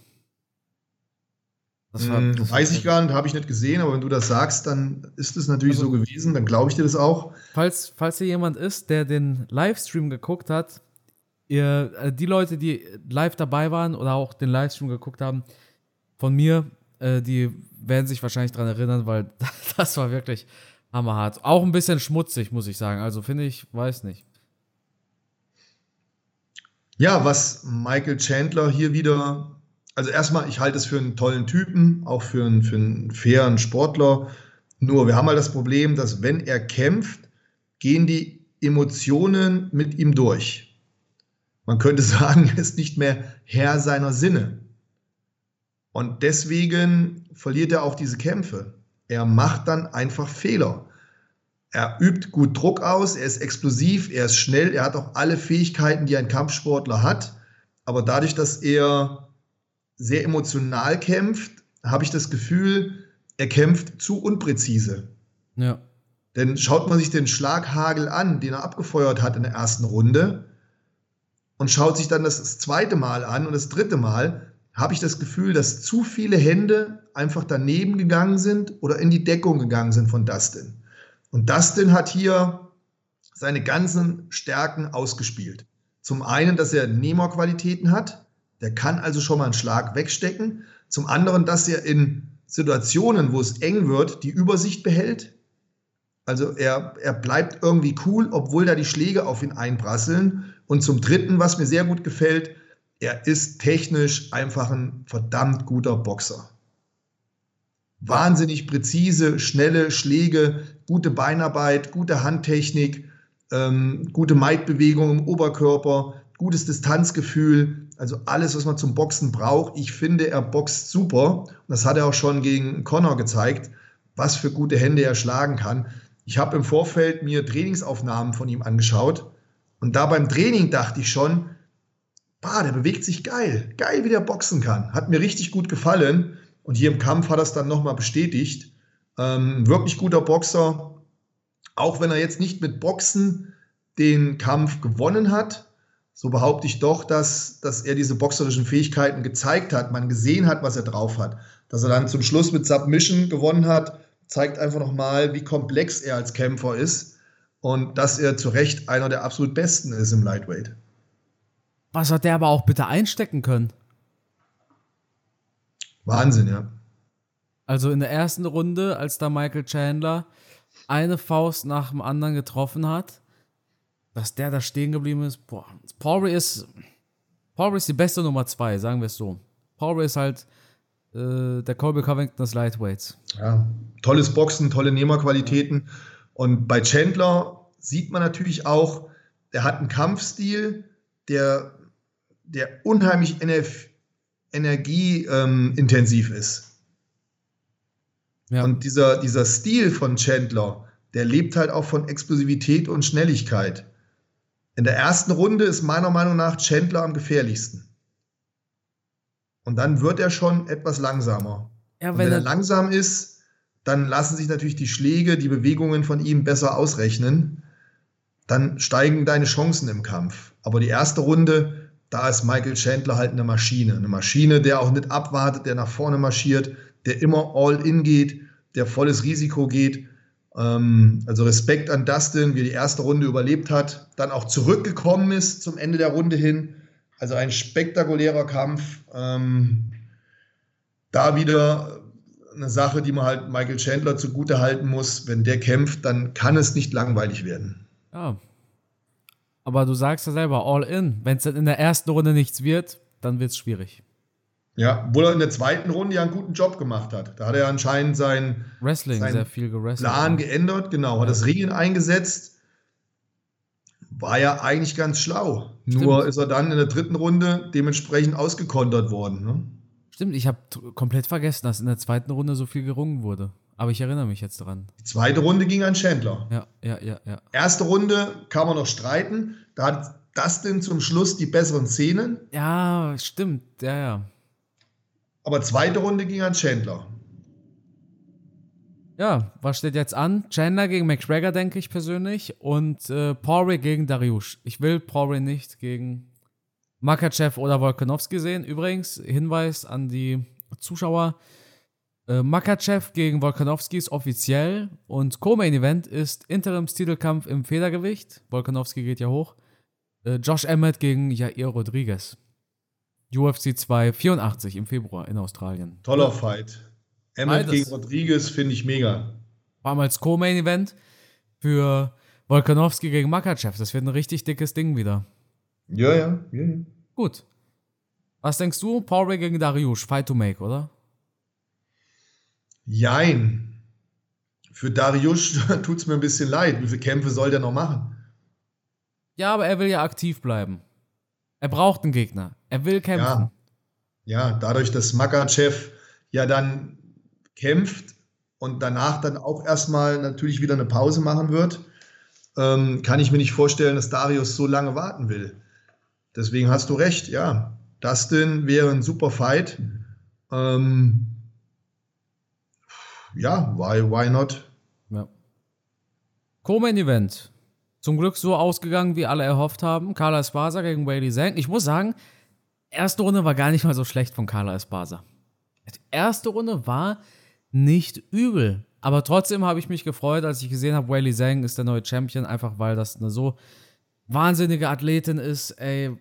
Das war, hm, das Weiß ich gar nicht, habe ich nicht gesehen, aber wenn du das sagst, dann ist es natürlich also, so gewesen, dann glaube ich dir das auch. Falls, falls hier jemand ist, der den Livestream geguckt hat, ihr, äh, die Leute, die live dabei waren oder auch den Livestream geguckt haben, von mir, äh, die werden sich wahrscheinlich daran erinnern, weil das war wirklich hammerhart. Auch ein bisschen schmutzig, muss ich sagen. Also finde ich, weiß nicht. Ja, was Michael Chandler hier wieder also erstmal, ich halte es für einen tollen Typen, auch für einen, für einen fairen Sportler. Nur wir haben halt das Problem, dass wenn er kämpft, gehen die Emotionen mit ihm durch. Man könnte sagen, er ist nicht mehr Herr seiner Sinne. Und deswegen verliert er auch diese Kämpfe. Er macht dann einfach Fehler. Er übt gut Druck aus, er ist explosiv, er ist schnell, er hat auch alle Fähigkeiten, die ein Kampfsportler hat. Aber dadurch, dass er sehr emotional kämpft, habe ich das Gefühl, er kämpft zu unpräzise. Ja. Denn schaut man sich den Schlaghagel an, den er abgefeuert hat in der ersten Runde, und schaut sich dann das zweite Mal an und das dritte Mal, habe ich das Gefühl, dass zu viele Hände einfach daneben gegangen sind oder in die Deckung gegangen sind von Dustin. Und Dustin hat hier seine ganzen Stärken ausgespielt. Zum einen, dass er Nemo-Qualitäten hat, der kann also schon mal einen Schlag wegstecken. Zum anderen, dass er in Situationen, wo es eng wird, die Übersicht behält. Also er, er bleibt irgendwie cool, obwohl da die Schläge auf ihn einprasseln. Und zum Dritten, was mir sehr gut gefällt, er ist technisch einfach ein verdammt guter Boxer. Wahnsinnig präzise, schnelle Schläge, gute Beinarbeit, gute Handtechnik, ähm, gute Maidbewegung im Oberkörper, gutes Distanzgefühl, also alles, was man zum Boxen braucht. Ich finde, er boxt super. Und das hat er auch schon gegen Connor gezeigt, was für gute Hände er schlagen kann. Ich habe im Vorfeld mir Trainingsaufnahmen von ihm angeschaut. Und da beim Training dachte ich schon, bah, der bewegt sich geil. Geil, wie der boxen kann. Hat mir richtig gut gefallen. Und hier im Kampf hat er es dann nochmal bestätigt. Ähm, wirklich guter Boxer. Auch wenn er jetzt nicht mit Boxen den Kampf gewonnen hat, so behaupte ich doch, dass, dass er diese boxerischen Fähigkeiten gezeigt hat, man gesehen hat, was er drauf hat. Dass er dann zum Schluss mit Submission gewonnen hat, zeigt einfach nochmal, wie komplex er als Kämpfer ist und dass er zu Recht einer der absolut Besten ist im Lightweight. Was hat der aber auch bitte einstecken können? Wahnsinn, ja. Also in der ersten Runde, als da Michael Chandler eine Faust nach dem anderen getroffen hat, dass der da stehen geblieben ist. Boah, Poirier ist, Poirier ist die beste Nummer zwei, sagen wir es so. Poirier ist halt äh, der Colby Covington des Lightweights. Ja, tolles Boxen, tolle Nehmerqualitäten. Und bei Chandler sieht man natürlich auch, der hat einen Kampfstil, der, der unheimlich energieintensiv ähm, ist. Ja. Und dieser, dieser Stil von Chandler, der lebt halt auch von Explosivität und Schnelligkeit. In der ersten Runde ist meiner Meinung nach Chandler am gefährlichsten. Und dann wird er schon etwas langsamer. Ja, wenn, wenn er langsam ist, dann lassen sich natürlich die Schläge, die Bewegungen von ihm besser ausrechnen. Dann steigen deine Chancen im Kampf. Aber die erste Runde, da ist Michael Chandler halt eine Maschine. Eine Maschine, der auch nicht abwartet, der nach vorne marschiert, der immer all in geht, der volles Risiko geht. Ähm, also Respekt an Dustin, wie er die erste Runde überlebt hat, dann auch zurückgekommen ist zum Ende der Runde hin. Also ein spektakulärer Kampf. Ähm, da wieder eine Sache, die man halt Michael Chandler zugute halten muss. Wenn der kämpft, dann kann es nicht langweilig werden. Ja. Aber du sagst ja selber, all in. Wenn es in der ersten Runde nichts wird, dann wird es schwierig. Ja, obwohl er in der zweiten Runde ja einen guten Job gemacht hat. Da hat er anscheinend sein Wrestling seinen sehr viel gerestelt. Plan geändert, genau, hat das Ringen eingesetzt. War ja eigentlich ganz schlau. Stimmt. Nur ist er dann in der dritten Runde dementsprechend ausgekontert worden. Ne? Stimmt, ich habe komplett vergessen, dass in der zweiten Runde so viel gerungen wurde. Aber ich erinnere mich jetzt dran. Die zweite Runde ging an Chandler. Ja, ja, ja, ja. Erste Runde kann man noch streiten. Da hat Dustin zum Schluss die besseren Szenen. Ja, stimmt, ja, ja. Aber zweite Runde ging an Chandler. Ja, was steht jetzt an? Chandler gegen McGregor, denke ich persönlich. Und äh, Poirier gegen Dariush. Ich will Poirier nicht gegen Makachev oder Volkanovski sehen. Übrigens, Hinweis an die Zuschauer. Äh, Makachev gegen Volkanovski ist offiziell und Co-Main Event ist Interimstitelkampf im Federgewicht. Volkanovski geht ja hoch. Äh, Josh Emmett gegen Jair Rodriguez. UFC 284 im Februar in Australien. Toller Fight. Emmett gegen Rodriguez finde ich mega. Vor allem als Co-Main Event für Volkanovski gegen Makachev. Das wird ein richtig dickes Ding wieder. Ja, ja, ja. ja. Gut. Was denkst du? Poirier gegen Dariush. Fight to make, oder? Jein. Für Dariush tut es mir ein bisschen leid. Wie viele Kämpfe soll der noch machen? Ja, aber er will ja aktiv bleiben. Er braucht einen Gegner. Er will kämpfen. Ja, dadurch, dass Makachev ja dann kämpft und danach dann auch erstmal natürlich wieder eine Pause machen wird, ähm, kann ich mir nicht vorstellen, dass Darius so lange warten will. Deswegen hast du recht, ja. Dustin wäre ein super Fight. Ähm, ja, why, why not? Ja. Co-Main Event. Zum Glück so ausgegangen, wie alle erhofft haben. Carla Esparza gegen Bailey Zhang. Ich muss sagen, erste Runde war gar nicht mal so schlecht von Carla Esparza. Die erste Runde war nicht übel. Aber trotzdem habe ich mich gefreut, als ich gesehen habe, Bailey Zhang ist der neue Champion, einfach weil das eine so wahnsinnige Athletin ist. Ey,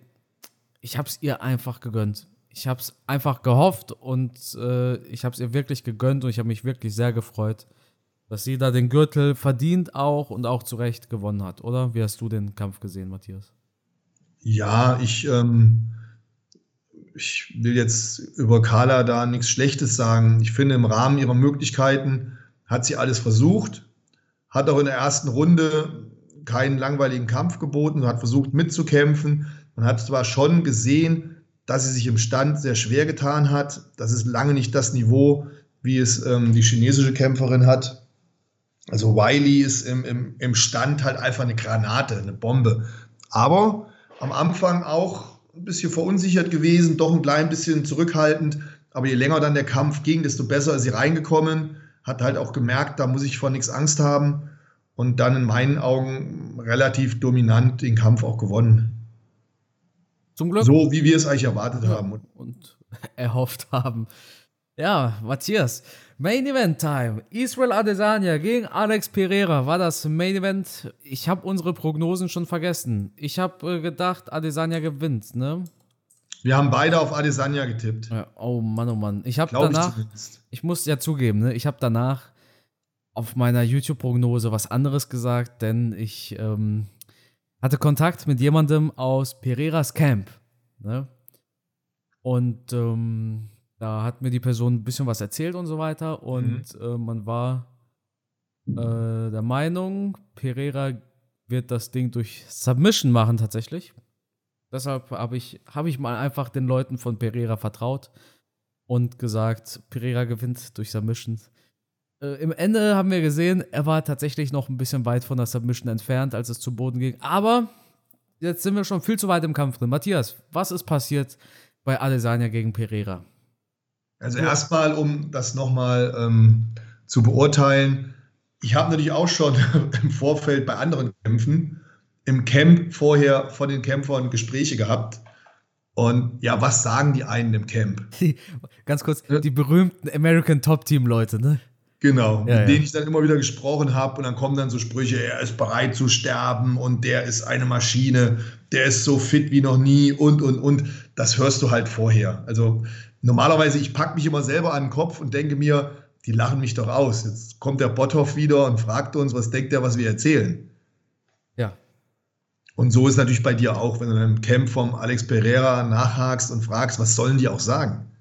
ich habe es ihr einfach gegönnt. Ich habe es einfach gehofft und äh, ich habe es ihr wirklich gegönnt und ich habe mich wirklich sehr gefreut, dass sie da den Gürtel verdient auch und auch zu Recht gewonnen hat, oder? Wie hast du den Kampf gesehen, Matthias? Ja, ich, ähm, ich will jetzt über Carla da nichts Schlechtes sagen. Ich finde, im Rahmen ihrer Möglichkeiten hat sie alles versucht, hat auch in der ersten Runde keinen langweiligen Kampf geboten, hat versucht mitzukämpfen. Man hat zwar schon gesehen, dass sie sich im Stand sehr schwer getan hat. Das ist lange nicht das Niveau, wie es ähm, die chinesische Kämpferin hat. Also Wiley ist im, im, im Stand halt einfach eine Granate, eine Bombe. Aber am Anfang auch ein bisschen verunsichert gewesen, doch ein klein bisschen zurückhaltend. Aber je länger dann der Kampf ging, desto besser ist sie reingekommen. Hat halt auch gemerkt, da muss ich vor nichts Angst haben. Und dann in meinen Augen relativ dominant den Kampf auch gewonnen. Zum Glück. So wie wir es eigentlich erwartet Ja, haben. und erhofft haben. Ja, Matthias. Main Event Time. Israel Adesanya gegen Alex Pereira war das Main Event. Ich habe unsere Prognosen schon vergessen. Ich habe äh, gedacht, Adesanya gewinnt, ne? Wir haben beide auf Adesanya getippt. Ja, oh Mann, oh Mann. Ich habe ich danach, zumindest. ich muss ja zugeben, ne, ich habe danach auf meiner YouTube-Prognose was anderes gesagt, denn ich ähm, hatte Kontakt mit jemandem aus Pereiras Camp. Ne? Und ähm, da hat mir die Person ein bisschen was erzählt und so weiter. Und äh, man war äh, der Meinung, Pereira wird das Ding durch Submission machen tatsächlich. Deshalb habe ich, hab ich mal einfach den Leuten von Pereira vertraut und gesagt, Pereira gewinnt durch Submission. Äh, Im Ende haben wir gesehen, er war tatsächlich noch ein bisschen weit von der Submission entfernt, als es zu Boden ging. Aber jetzt sind wir schon viel zu weit im Kampf drin. Matthias, was ist passiert bei Adesanya gegen Pereira? Also erstmal, um das nochmal ähm, zu beurteilen, ich habe natürlich auch schon im Vorfeld bei anderen Kämpfen im Camp vorher von den Kämpfern Gespräche gehabt. Und ja, was sagen die einen im Camp? Die, ganz kurz, die berühmten American Top Team Leute, ne? Genau, Ja, mit denen ich dann immer wieder gesprochen habe und dann kommen dann so Sprüche, er ist bereit zu sterben und der ist eine Maschine, der ist so fit wie noch nie und, und, und. Das hörst du halt vorher. Also normalerweise, ich packe mich immer selber an den Kopf und denke mir, die lachen mich doch aus. Jetzt kommt der Botthoff wieder und fragt uns, was denkt er, was wir erzählen. Ja. Und so ist natürlich bei dir auch, wenn du im Camp vom Alex Pereira nachhakst und fragst, was sollen die auch sagen?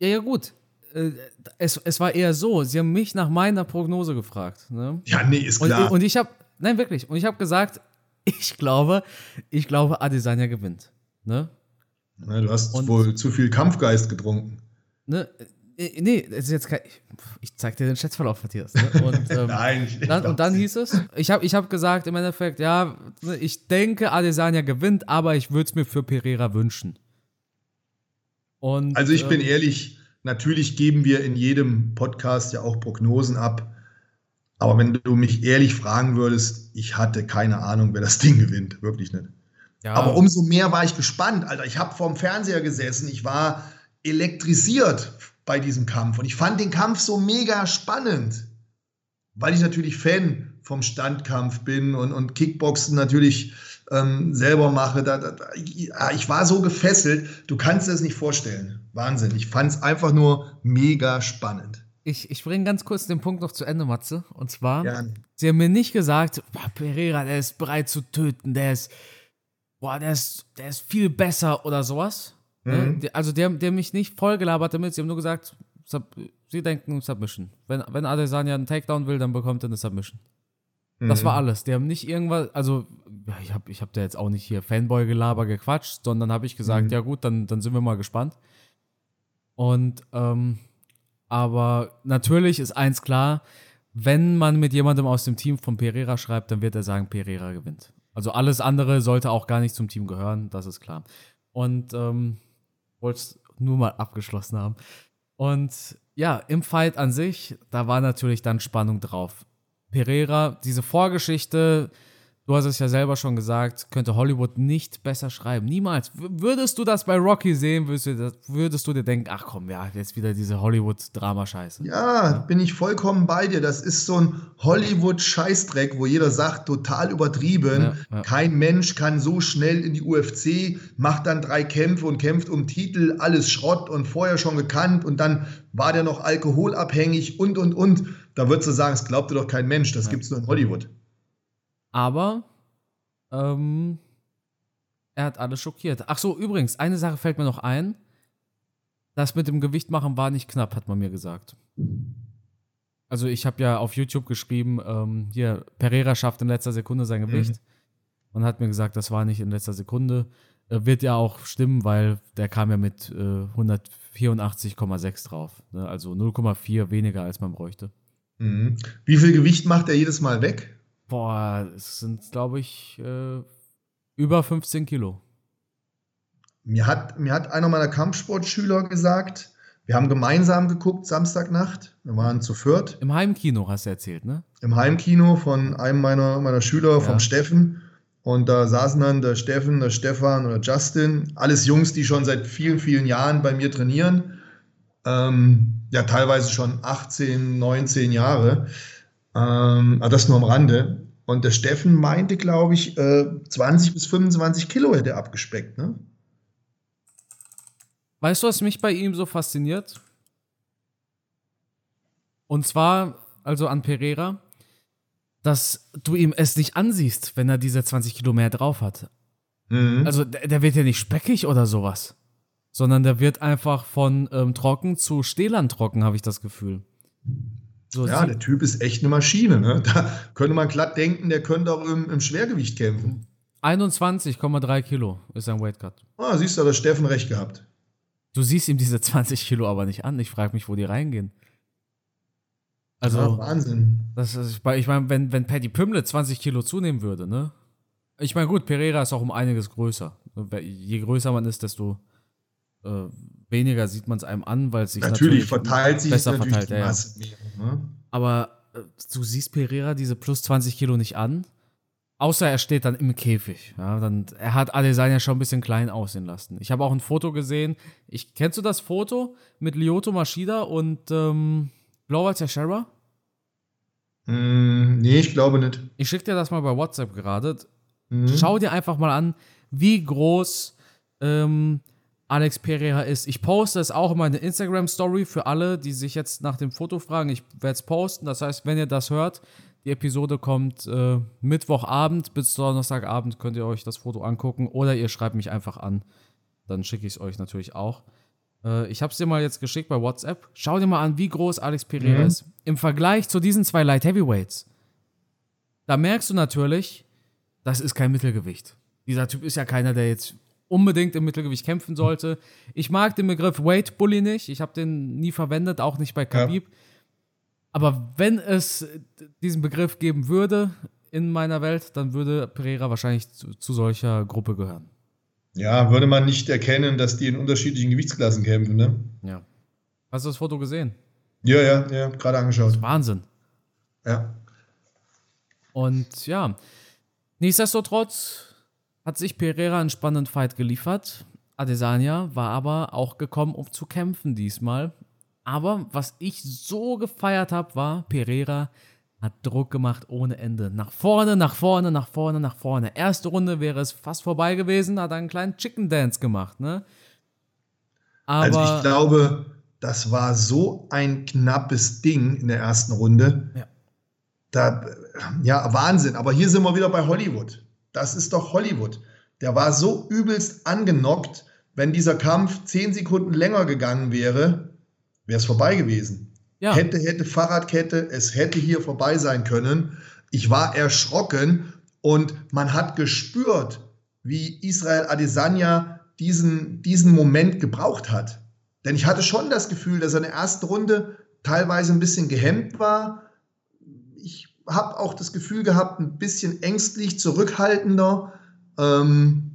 Ja, ja, gut. Äh, es, es war eher so, sie haben mich nach meiner Prognose gefragt. Ne? Ja, nee, ist klar. Und, und ich habe, nein, wirklich, und ich habe gesagt, ich glaube, ich glaube, Adesanya gewinnt. Ne? Na, du hast und, wohl zu viel Kampfgeist getrunken. Ne? Äh, nee, es ist jetzt kein. Ich zeig dir den Chatsverlauf, Matthias. Ne? Und, ähm, Nein, ich dann, und dann hieß es, ich habe ich hab gesagt im Endeffekt, ja, ne, ich denke, Adesanya gewinnt, aber ich würde es mir für Pereira wünschen. Und, also ich ähm, bin ehrlich, natürlich geben wir in jedem Podcast ja auch Prognosen ab. Aber wenn du mich ehrlich fragen würdest, ich hatte keine Ahnung, wer das Ding gewinnt. Wirklich nicht. Ja. Aber umso mehr war ich gespannt, Alter. Ich habe vorm Fernseher gesessen. Ich war elektrisiert bei diesem Kampf. Und ich fand den Kampf so mega spannend, weil ich natürlich Fan vom Standkampf bin und, und Kickboxen natürlich ähm, selber mache. Da, da, ich war so gefesselt, du kannst das nicht vorstellen. Wahnsinn. Ich fand es einfach nur mega spannend. Ich, ich bringe ganz kurz den Punkt noch zu Ende, Matze. Und zwar, ja. sie haben mir nicht gesagt, boah, Pereira, der ist bereit zu töten, der ist, boah, der ist, der ist viel besser oder sowas. Ne? Mhm. Also der, der mich nicht vollgelabert damit, sie haben nur gesagt, sie denken Submission. Wenn, wenn Adesanya einen Takedown will, dann bekommt er eine Submission. Mhm. Das war alles. Die haben nicht irgendwas, also ich habe ich hab da jetzt auch nicht hier Fanboy-Gelaber gequatscht, sondern habe ich gesagt, mhm. ja gut, dann, dann sind wir mal gespannt. Und, ähm, aber natürlich ist eins klar, wenn man mit jemandem aus dem Team von Pereira schreibt, dann wird er sagen, Pereira gewinnt. Also alles andere sollte auch gar nicht zum Team gehören, das ist klar. Und ähm, wollte es nur mal abgeschlossen haben. Und ja, im Fight an sich, da war natürlich dann Spannung drauf. Pereira, diese Vorgeschichte, du hast es ja selber schon gesagt, könnte Hollywood nicht besser schreiben. Niemals. Würdest du das bei Rocky sehen, würdest du, das, würdest du dir denken, ach komm, ja, jetzt wieder diese Hollywood-Drama-Scheiße. Ja, ja, bin ich vollkommen bei dir. Das ist so ein Hollywood-Scheißdreck, wo jeder sagt, total übertrieben. Ja, ja. Kein Mensch kann so schnell in die UFC, macht dann drei Kämpfe und kämpft um Titel, alles Schrott und vorher schon gekannt und dann war der noch alkoholabhängig und, und, und. Da würdest du sagen, es glaubt dir doch kein Mensch, das ja. gibt es nur in Hollywood. Aber ähm, er hat alles schockiert. Ach so, übrigens, eine Sache fällt mir noch ein. Das mit dem Gewicht machen war nicht knapp, hat man mir gesagt. Also ich habe ja auf YouTube geschrieben, ähm, hier, Pereira schafft in letzter Sekunde sein Gewicht. Mhm. Und hat mir gesagt, das war nicht in letzter Sekunde. Äh, wird ja auch stimmen, weil der kam ja mit äh, 184,6 drauf. Ne? Also 0,4 weniger, als man bräuchte. Mhm. Wie viel Gewicht macht er jedes Mal weg? Boah, es sind, glaube ich, äh, über 15 Kilo. Mir hat, mir hat einer meiner Kampfsportschüler gesagt, wir haben gemeinsam geguckt Samstagnacht. Wir waren zu viert. Im Heimkino hast du erzählt, ne? Im Heimkino von einem meiner, meiner Schüler, ja. vom Steffen. Und da saßen dann der Steffen, der Stefan oder Justin. Alles Jungs, die schon seit vielen, vielen Jahren bei mir trainieren. Ähm, ja, teilweise schon 18, 19 Jahre. Ähm, aber das nur am Rande. Und der Steffen meinte, glaube ich, äh, 20 bis 25 Kilo hätte er abgespeckt. Ne? Weißt du, was mich bei ihm so fasziniert? Und zwar, also an Pereira, dass du ihm es nicht ansiehst, wenn er diese 20 Kilo mehr drauf hat. Mhm. Also der, der, wird ja nicht speckig oder sowas, sondern der wird einfach von ähm, trocken zu Stählern trocken, habe ich das Gefühl. So ja, der Typ ist echt eine Maschine. Ne? Da könnte man glatt denken, der könnte auch im, im Schwergewicht kämpfen. 21,3 Kilo ist sein Weightcut. Ah, siehst du, hat der Steffen recht gehabt. Du siehst ihm diese 20 Kilo aber nicht an. Ich frage mich, wo die reingehen. Also, ja, Wahnsinn. Das ist, ich meine, wenn, wenn Paddy Pümle 20 Kilo zunehmen würde, ne? Ich meine, gut, Pereira ist auch um einiges größer. Je größer man ist, desto äh, weniger sieht man es einem an, weil es sich natürlich, natürlich verteilt sich besser verteilt. Ja, ja. Mehr, ne? Aber äh, du siehst Pereira diese plus 20 Kilo nicht an, außer er steht dann im Käfig. Ja, dann, er hat Adesanya schon ein bisschen klein aussehen lassen. Ich habe auch ein Foto gesehen. Ich, kennst du das Foto mit Lyoto Mashida und ähm, Glover Teixeira? Mm, nee, ich glaube nicht. Ich schicke dir das mal bei WhatsApp gerade. Mhm. Schau dir einfach mal an, wie groß ähm, Alex Pereira ist. Ich poste es auch in meine Instagram-Story für alle, die sich jetzt nach dem Foto fragen. Ich werde es posten. Das heißt, wenn ihr das hört, die Episode kommt äh, Mittwochabend bis Donnerstagabend, könnt ihr euch das Foto angucken oder ihr schreibt mich einfach an. Dann schicke ich es euch natürlich auch. Äh, ich habe es dir mal jetzt geschickt bei WhatsApp. Schau dir mal an, wie groß Alex Pereira mhm. ist. Im Vergleich zu diesen zwei Light Heavyweights. Da merkst du natürlich, das ist kein Mittelgewicht. Dieser Typ ist ja keiner, der jetzt unbedingt im Mittelgewicht kämpfen sollte. Ich mag den Begriff Weight Bully nicht. Ich habe den nie verwendet, auch nicht bei Khabib. Ja. Aber wenn es diesen Begriff geben würde in meiner Welt, dann würde Pereira wahrscheinlich zu, zu solcher Gruppe gehören. Ja, würde man nicht erkennen, dass die in unterschiedlichen Gewichtsklassen kämpfen, ne? Ja. Hast du das Foto gesehen? Ja, ja, ja, gerade angeschaut. Wahnsinn. Ja. Und ja, nichtsdestotrotz hat sich Pereira einen spannenden Fight geliefert. Adesanya war aber auch gekommen, um zu kämpfen diesmal. Aber was ich so gefeiert habe, war, Pereira hat Druck gemacht ohne Ende. Nach vorne, nach vorne, nach vorne, nach vorne. Erste Runde wäre es fast vorbei gewesen, hat einen kleinen Chicken Dance gemacht, ne? Aber also ich glaube, das war so ein knappes Ding in der ersten Runde. Ja. Da, ja, Wahnsinn. Aber hier sind wir wieder bei Hollywood. Das ist doch Hollywood. Der war so übelst angenockt, wenn dieser Kampf zehn Sekunden länger gegangen wäre, wäre es vorbei gewesen. Ja. Hätte, hätte Fahrradkette, es hätte hier vorbei sein können. Ich war erschrocken und man hat gespürt, wie Israel Adesanya diesen, diesen Moment gebraucht hat. Denn ich hatte schon das Gefühl, dass er in der ersten Runde teilweise ein bisschen gehemmt war. Ich habe auch das Gefühl gehabt, ein bisschen ängstlich, zurückhaltender. Ähm,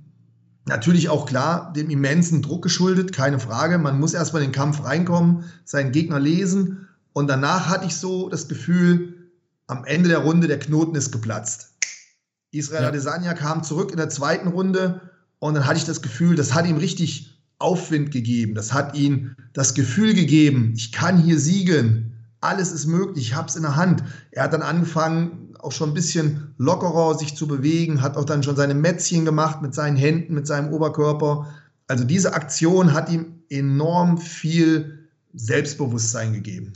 natürlich auch klar dem immensen Druck geschuldet, keine Frage. Man muss erstmal in den Kampf reinkommen, seinen Gegner lesen. Und danach hatte ich so das Gefühl, am Ende der Runde, der Knoten ist geplatzt. Israel ja. Adesanya kam zurück in der zweiten Runde und dann hatte ich das Gefühl, das hat ihm richtig Aufwind gegeben. Das hat ihm das Gefühl gegeben, ich kann hier siegen. Alles ist möglich, ich habe es in der Hand. Er hat dann angefangen, auch schon ein bisschen lockerer sich zu bewegen, hat auch dann schon seine Mätzchen gemacht mit seinen Händen, mit seinem Oberkörper. Also diese Aktion hat ihm enorm viel Selbstbewusstsein gegeben.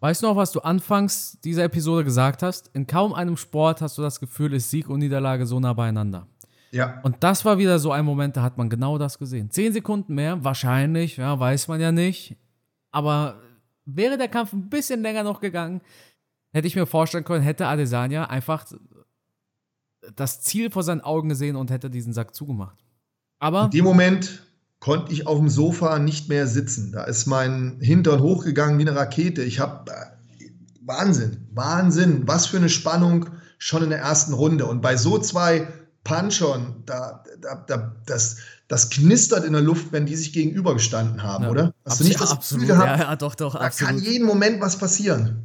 Weißt du noch, was du anfangs dieser Episode gesagt hast? In kaum einem Sport hast du das Gefühl, ist Sieg und Niederlage so nah beieinander. Ja. Und das war wieder so ein Moment, da hat man genau das gesehen. Zehn Sekunden mehr, wahrscheinlich, ja, weiß man ja nicht. Aber wäre der Kampf ein bisschen länger noch gegangen, hätte ich mir vorstellen können, hätte Adesanya einfach das Ziel vor seinen Augen gesehen und hätte diesen Sack zugemacht. Aber. In dem Moment konnte ich auf dem Sofa nicht mehr sitzen. Da ist mein Hintern hochgegangen wie eine Rakete. Ich habe äh, Wahnsinn, Wahnsinn, was für eine Spannung schon in der ersten Runde. Und bei so zwei Punchern, da, da, da, das, das knistert in der Luft, wenn die sich gegenübergestanden haben, ja, oder? Hast du nicht das absolut, Gefühl gehabt? Ja, ja, doch, doch, da absolut. kann jeden Moment was passieren.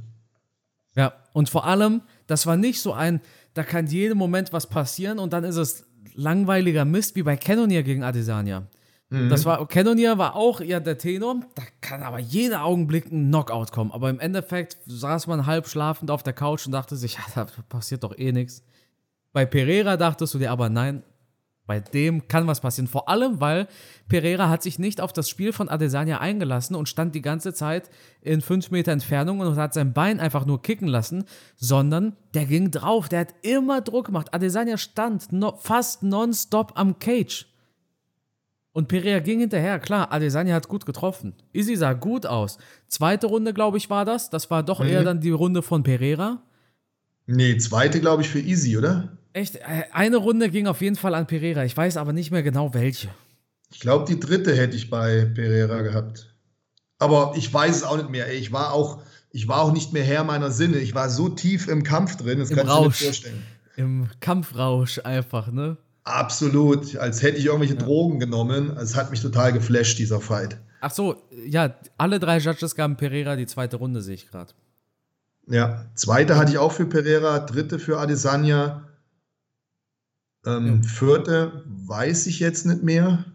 Ja, und vor allem, das war nicht so ein, da kann jeden Moment was passieren und dann ist es langweiliger Mist wie bei Cannonier gegen Adesanya. Mhm. Das war, Cannonier war auch eher der Tenor. Da kann aber jeder Augenblick ein Knockout kommen. Aber im Endeffekt saß man halb schlafend auf der Couch und dachte sich, ja, da passiert doch eh nichts. Bei Pereira dachtest du dir aber, nein, bei dem kann was passieren. Vor allem, weil Pereira hat sich nicht auf das Spiel von Adesanya eingelassen und stand die ganze Zeit in fünf Meter Entfernung und hat sein Bein einfach nur kicken lassen, sondern der ging drauf. Der hat immer Druck gemacht. Adesanya stand no, fast nonstop am Cage. Und Pereira ging hinterher, klar, Adesanya hat gut getroffen. Izzy sah gut aus. Zweite Runde, glaube ich, war das. Das war doch mhm. eher dann die Runde von Pereira. Nee, zweite, glaube ich, für Easy, oder? Echt? Äh, eine Runde ging auf jeden Fall an Pereira. Ich weiß aber nicht mehr genau welche. Ich glaube, die dritte hätte ich bei Pereira gehabt. Aber ich weiß es auch nicht mehr. Ich war auch, ich war auch nicht mehr Herr meiner Sinne. Ich war so tief im Kampf drin, das Im kannst Rausch. du dir vorstellen. Im Kampfrausch einfach, ne? Absolut, als hätte ich irgendwelche ja. Drogen genommen. Es hat mich total geflasht, dieser Fight. Ach so, ja, alle drei Judges gaben Pereira die zweite Runde, sehe ich gerade. Ja, zweite hatte ich auch für Pereira, dritte für Adesanya. Ähm, ja. Vierte weiß ich jetzt nicht mehr.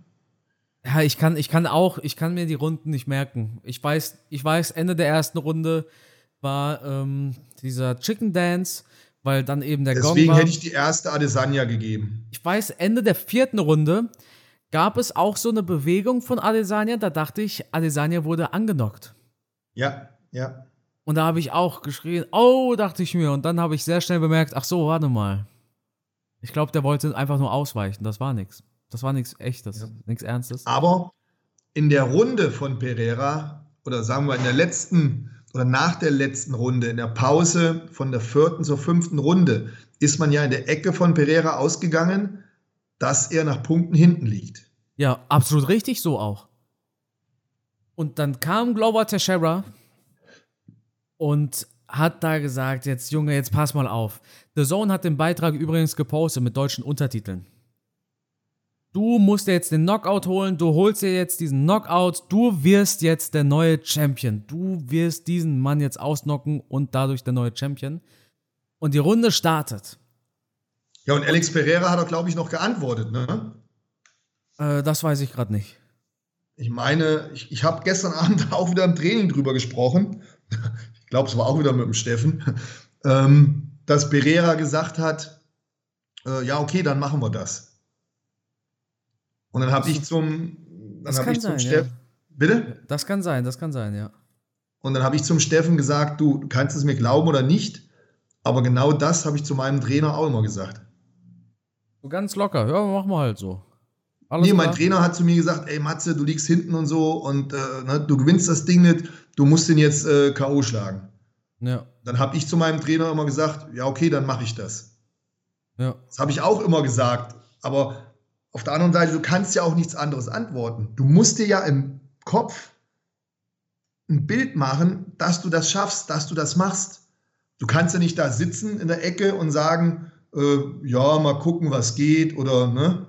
Ja, ich kann, ich kann auch, ich kann mir die Runden nicht merken. Ich weiß, ich weiß, Ende der ersten Runde war ähm, dieser Chicken Dance weil dann eben der Deswegen Gong war. hätte ich die erste Adesanya gegeben. Ich weiß, Ende der vierten Runde gab es auch so eine Bewegung von Adesanya, da dachte ich, Adesanya wurde angenockt. Ja, ja. Und da habe ich auch geschrien, oh, dachte ich mir. Und dann habe ich sehr schnell bemerkt, ach so, warte mal. Ich glaube, der wollte einfach nur ausweichen. Das war nichts. Das war nichts echtes, ja. nichts Ernstes. Aber in der Runde von Pereira, oder sagen wir in der letzten oder nach der letzten Runde, in der Pause von der vierten zur fünften Runde, ist man ja in der Ecke von Pereira ausgegangen, dass er nach Punkten hinten liegt. Ja, absolut richtig so auch. Und dann kam Glover Teixeira und hat da gesagt, jetzt Junge, jetzt pass mal auf. The Zone hat den Beitrag übrigens gepostet mit deutschen Untertiteln. Du musst dir jetzt den Knockout holen, du holst dir jetzt diesen Knockout, du wirst jetzt der neue Champion. Du wirst diesen Mann jetzt ausnocken und dadurch der neue Champion. Und die Runde startet. Ja, und Alex Pereira hat auch, glaube ich, noch geantwortet, ne? Äh, das weiß ich gerade nicht. Ich meine, ich, ich habe gestern Abend auch wieder im Training drüber gesprochen. Ich glaube, es war auch wieder mit dem Steffen, ähm, dass Pereira gesagt hat, äh, ja, okay, dann machen wir das. Und dann habe ich zum, dann habe ich zum Steffen, ja. bitte? Das kann sein, das kann sein, ja. Und dann habe ich zum Steffen gesagt, du, du kannst es mir glauben oder nicht, aber genau das habe ich zu meinem Trainer auch immer gesagt. So ganz locker, ja, machen wir halt so. Alles nee, mein klar? Trainer hat zu mir gesagt, ey Matze, du liegst hinten und so und äh, ne, du gewinnst das Ding nicht, du musst den jetzt äh, K.O. schlagen. Ja. Dann habe ich zu meinem Trainer immer gesagt, ja, okay, dann mache ich das. Ja. Das habe ich auch immer gesagt. Aber auf der anderen Seite, du kannst ja auch nichts anderes antworten. Du musst dir ja im Kopf ein Bild machen, dass du das schaffst, dass du das machst. Du kannst ja nicht da sitzen in der Ecke und sagen, äh, ja, mal gucken, was geht oder ne.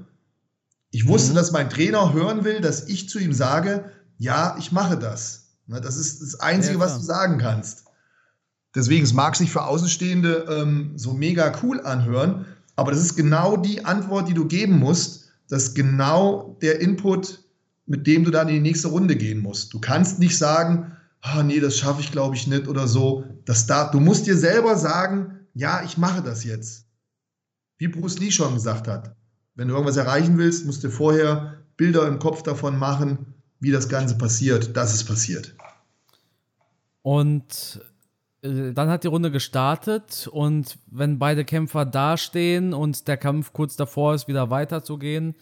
Ich wusste, mhm. dass mein Trainer hören will, dass ich zu ihm sage, ja, ich mache das. Ne, das ist das Einzige, ja, was du sagen kannst. Deswegen, es mag sich für Außenstehende ähm, so mega cool anhören, aber das ist genau die Antwort, die du geben musst. Das ist genau der Input, mit dem du dann in die nächste Runde gehen musst. Du kannst nicht sagen, ah, nee, das schaffe ich glaube ich nicht oder so. Das da, du musst dir selber sagen, ja, ich mache das jetzt. Wie Bruce Lee schon gesagt hat. Wenn du irgendwas erreichen willst, musst du vorher Bilder im Kopf davon machen, wie das Ganze passiert, dass es passiert. Und äh, dann hat die Runde gestartet und wenn beide Kämpfer dastehen und der Kampf kurz davor ist, wieder weiterzugehen,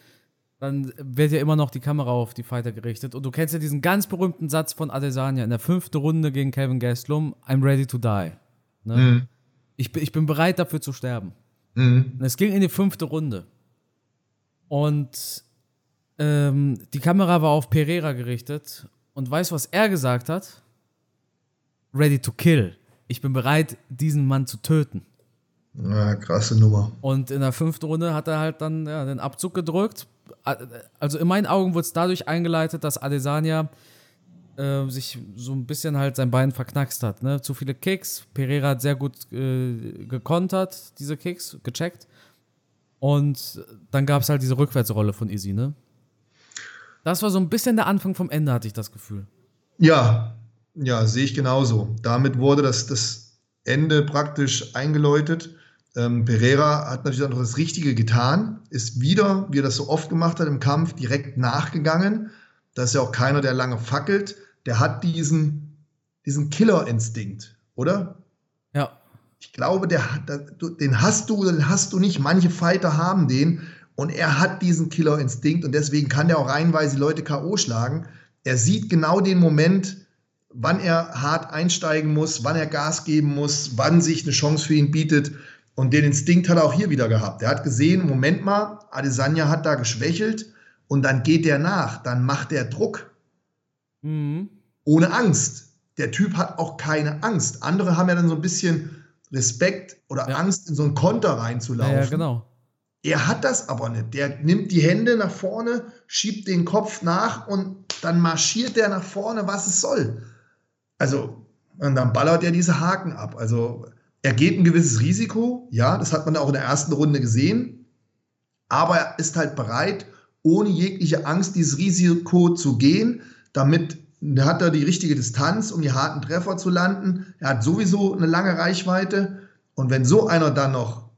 dann wird ja immer noch die Kamera auf die Fighter gerichtet. Und du kennst ja diesen ganz berühmten Satz von Adesanya in der fünften Runde gegen Calvin Gastelum, I'm ready to die. Ne? Mhm. Ich, ich bin bereit dafür zu sterben. Mhm. Und es ging in die fünfte Runde. Und ähm, die Kamera war auf Pereira gerichtet. Und weißt du, was er gesagt hat? Ready to kill. Ich bin bereit, diesen Mann zu töten. Ja, krasse Nummer. Und in der fünften Runde hat er halt dann ja, den Abzug gedrückt. Also in meinen Augen wurde es dadurch eingeleitet, dass Adesanya äh, sich so ein bisschen halt sein Bein verknackst hat. Ne? Zu viele Kicks. Pereira hat sehr gut äh, gekontert, diese Kicks, gecheckt. Und dann gab es halt diese Rückwärtsrolle von Izzy, ne? Das war so ein bisschen der Anfang vom Ende, hatte ich das Gefühl. Ja, ja, sehe ich genauso. Damit wurde das, das Ende praktisch eingeläutet. Ähm, Pereira hat natürlich auch noch das Richtige getan, ist wieder, wie er das so oft gemacht hat im Kampf, direkt nachgegangen. Da ist ja auch keiner, der lange fackelt. Der hat diesen, diesen Killerinstinkt, oder? Ich glaube, der, den hast du oder den hast du nicht. Manche Fighter haben den und er hat diesen Killerinstinkt und deswegen kann er auch reihenweise Leute K.O. schlagen. Er sieht genau den Moment, wann er hart einsteigen muss, wann er Gas geben muss, wann sich eine Chance für ihn bietet. Und den Instinkt hat er auch hier wieder gehabt. Er hat gesehen, Moment mal, Adesanya hat da geschwächelt und dann geht er nach, dann macht er Druck. Mhm. Ohne Angst. Der Typ hat auch keine Angst. Andere haben ja dann so ein bisschen Respekt oder ja. Angst, in so einen Konter reinzulaufen. Ja, ja, genau. Er hat das aber nicht. Der nimmt die Hände nach vorne, schiebt den Kopf nach und dann marschiert der nach vorne, was es soll. Also, und dann ballert er diese Haken ab. Also, er geht ein gewisses Risiko, ja, das hat man auch in der ersten Runde gesehen, aber er ist halt bereit, ohne jegliche Angst dieses Risiko zu gehen, damit hat er die richtige Distanz, um die harten Treffer zu landen. Er hat sowieso eine lange Reichweite. Und wenn so einer dann noch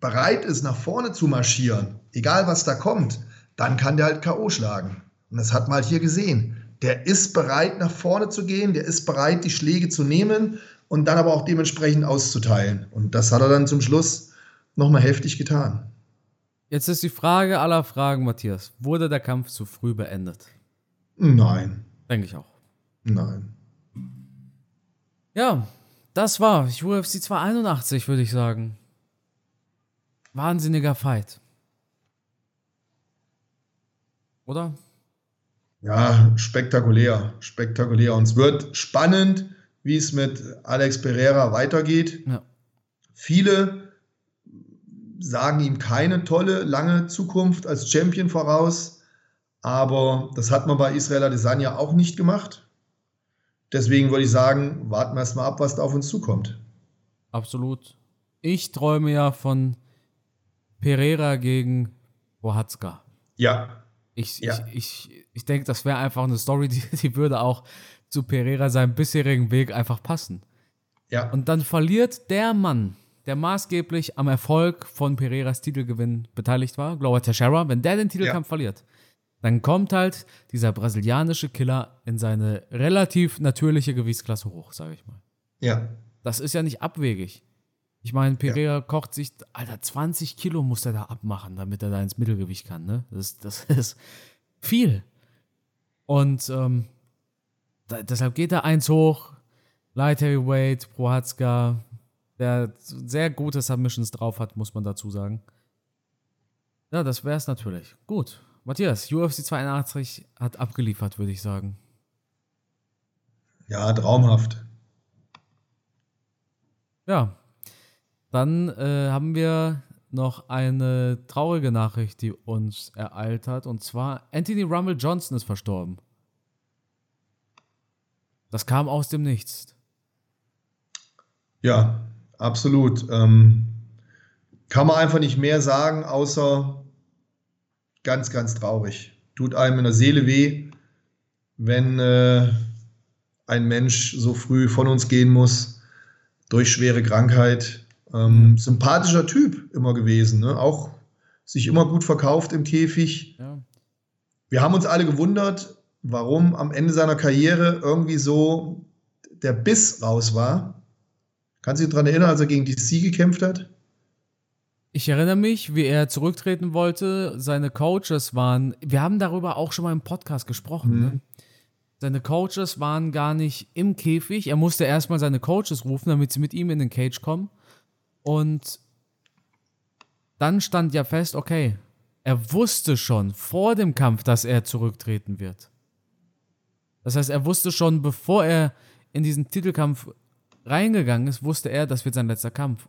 bereit ist, nach vorne zu marschieren, egal was da kommt, dann kann der halt K.O. schlagen. Und das hat man halt hier gesehen der ist bereit, nach vorne zu gehen, der ist bereit, die Schläge zu nehmen und dann aber auch dementsprechend auszuteilen. Und das hat er dann zum Schluss nochmal heftig getan. Jetzt ist die Frage aller Fragen, Matthias. Wurde der Kampf zu früh beendet? Nein. Denke ich auch. Nein. Ja, das war UFC 281, würde ich sagen. Wahnsinniger Fight. Oder? Ja, spektakulär. Spektakulär. Und es wird spannend, wie es mit Alex Pereira weitergeht. Ja. Viele sagen ihm keine tolle, lange Zukunft als Champion voraus. Aber das hat man bei Israel Adesanya auch nicht gemacht. Deswegen würde ich sagen, warten wir erstmal ab, was da auf uns zukommt. Absolut. Ich träume ja von Pereira gegen Bohatzka. Ja. Ich, Ja. ich, ich, ich denke, das wäre einfach eine Story, die, die würde auch zu Pereira seinem bisherigen Weg einfach passen. Ja. Und dann verliert der Mann, der maßgeblich am Erfolg von Pereiras Titelgewinn beteiligt war, Glover Teixeira, wenn der den Titelkampf verliert, dann kommt halt dieser brasilianische Killer in seine relativ natürliche Gewichtsklasse hoch, sage ich mal. ja. Das ist ja nicht abwegig. Ich meine, Pereira kocht sich, Alter, 20 Kilo muss er da abmachen, damit er da ins Mittelgewicht kann, ne? Das, das ist viel. Und ähm, da, deshalb geht er eins hoch. Light Heavyweight, Prohatzka, der sehr gute Submissions drauf hat, muss man dazu sagen. Ja, das wäre es natürlich. Gut. Matthias, UFC 82 hat abgeliefert, würde ich sagen. Ja, traumhaft. Ja, dann äh, haben wir noch eine traurige Nachricht, die uns ereilt hat. Und zwar, Anthony Rumble Johnson ist verstorben. Das kam aus dem Nichts. Ja, absolut. Ähm, kann man einfach nicht mehr sagen, außer ganz, ganz traurig. Tut einem in der Seele weh, wenn äh, ein Mensch so früh von uns gehen muss durch schwere Krankheit. Ähm, sympathischer Typ immer gewesen, ne? auch sich immer gut verkauft im Käfig. Ja. Wir haben uns alle gewundert, warum am Ende seiner Karriere irgendwie so der Biss raus war. Kannst du dich daran erinnern, als er gegen DC gekämpft hat? Ich erinnere mich, wie er zurücktreten wollte. Seine Coaches waren, wir haben darüber auch schon mal im Podcast gesprochen. Ne? Seine Coaches waren gar nicht im Käfig. Er musste erstmal seine Coaches rufen, damit sie mit ihm in den Cage kommen. Und dann stand ja fest, okay, er wusste schon vor dem Kampf, dass er zurücktreten wird. Das heißt, er wusste schon, bevor er in diesen Titelkampf reingegangen ist, wusste er, das wird sein letzter Kampf.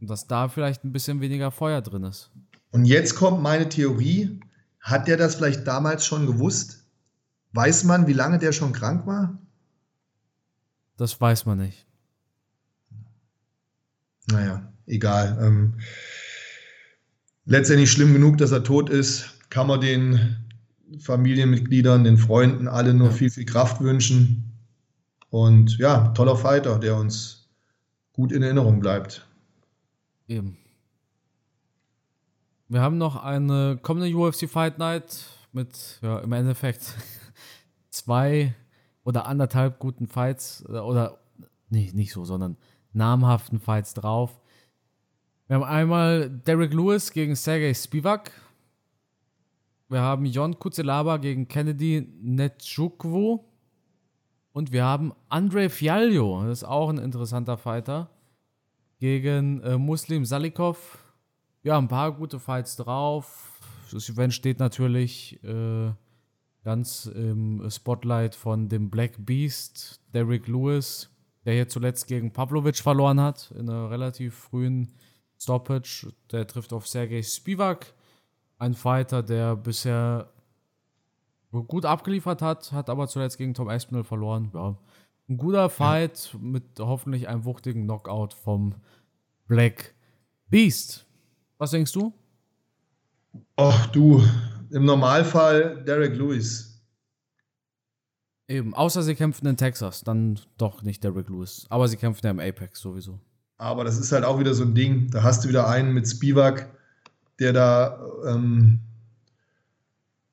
Und dass da vielleicht ein bisschen weniger Feuer drin ist. Und jetzt kommt meine Theorie. Hat der das vielleicht damals schon gewusst? Weiß man, wie lange der schon krank war? Das weiß man nicht. Naja, egal. Ähm, letztendlich schlimm genug, dass er tot ist. Kann man den Familienmitgliedern, den Freunden alle nur Ja. viel, viel Kraft wünschen. Und ja, toller Fighter, der uns gut in Erinnerung bleibt. Eben. Wir haben noch eine kommende UFC Fight Night mit, ja, im Endeffekt zwei oder anderthalb guten Fights oder, oder nee, nicht so, sondern namhaften Fights drauf. Wir haben einmal Derek Lewis gegen Sergey Spivak. Wir haben Jon Kuzelaba gegen Kennedy Netschukwu. Und wir haben Andrei Fialho, das ist auch ein interessanter Fighter, gegen äh, Muslim Salikov. Ja, ein paar gute Fights drauf. Das Event steht natürlich äh, ganz im Spotlight von dem Black Beast, Derek Lewis, der hier zuletzt gegen Pavlovic verloren hat, in einer relativ frühen Stoppage. Der trifft auf Sergei Spivak, ein Fighter, der bisher gut abgeliefert hat, hat aber zuletzt gegen Tom Aspinall verloren. Ja, ein guter Fight mit hoffentlich einem wuchtigen Knockout vom Black Beast. Was denkst du? Ach du, im Normalfall Derek Lewis. Eben, außer sie kämpfen in Texas, dann doch nicht Derrick Lewis. Aber sie kämpfen ja im Apex sowieso. Aber das ist halt auch wieder so ein Ding. Da hast du wieder einen mit Spivak, der da ähm,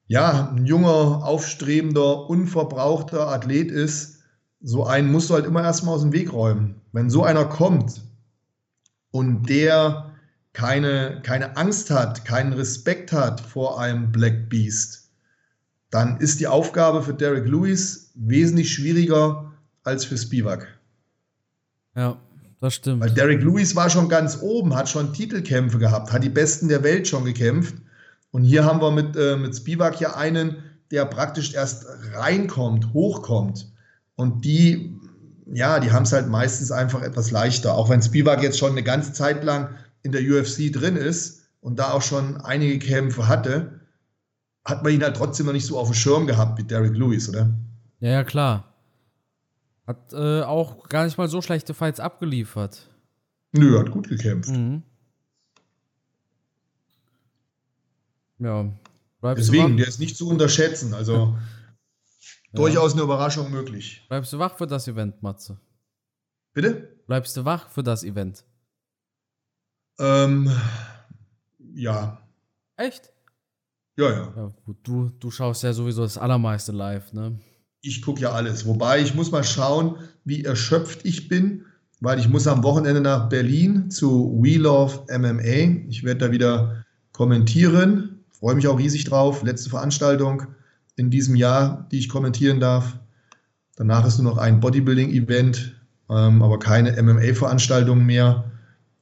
ja ein junger, aufstrebender, unverbrauchter Athlet ist. So einen musst du halt immer erstmal aus dem Weg räumen. Wenn so einer kommt und der keine, keine Angst hat, keinen Respekt hat vor einem Black Beast, dann ist die Aufgabe für Derek Lewis wesentlich schwieriger als für Spivak. Ja, das stimmt. Weil Derek Lewis war schon ganz oben, hat schon Titelkämpfe gehabt, hat die Besten der Welt schon gekämpft. Und hier haben wir mit, äh, mit Spivak ja einen, der praktisch erst reinkommt, hochkommt. Und die, ja, die haben es halt meistens einfach etwas leichter. Auch wenn Spivak jetzt schon eine ganze Zeit lang in der UFC drin ist und da auch schon einige Kämpfe hatte, hat man ihn halt trotzdem noch nicht so auf dem Schirm gehabt wie Derek Lewis, oder? Ja, ja, klar. Hat äh, auch gar nicht mal so schlechte Fights abgeliefert. Nö, hat gut gekämpft. Mhm. Ja. Bleibst Deswegen, der ist nicht zu unterschätzen. Also. durchaus eine Überraschung möglich. Bleibst du wach für das Event, Matze? Bitte? Bleibst du wach für das Event? Ähm, ja. Echt? Ja, ja. ja gut, du, du schaust ja sowieso das allermeiste live, ne? Ich gucke ja alles. Wobei ich muss mal schauen, wie erschöpft ich bin, weil ich muss am Wochenende nach Berlin zu We Love MMA. Ich werde da wieder kommentieren. Freue mich auch riesig drauf. Letzte Veranstaltung in diesem Jahr, die ich kommentieren darf. Danach ist nur noch ein Bodybuilding-Event, ähm, aber keine MMA-Veranstaltung mehr.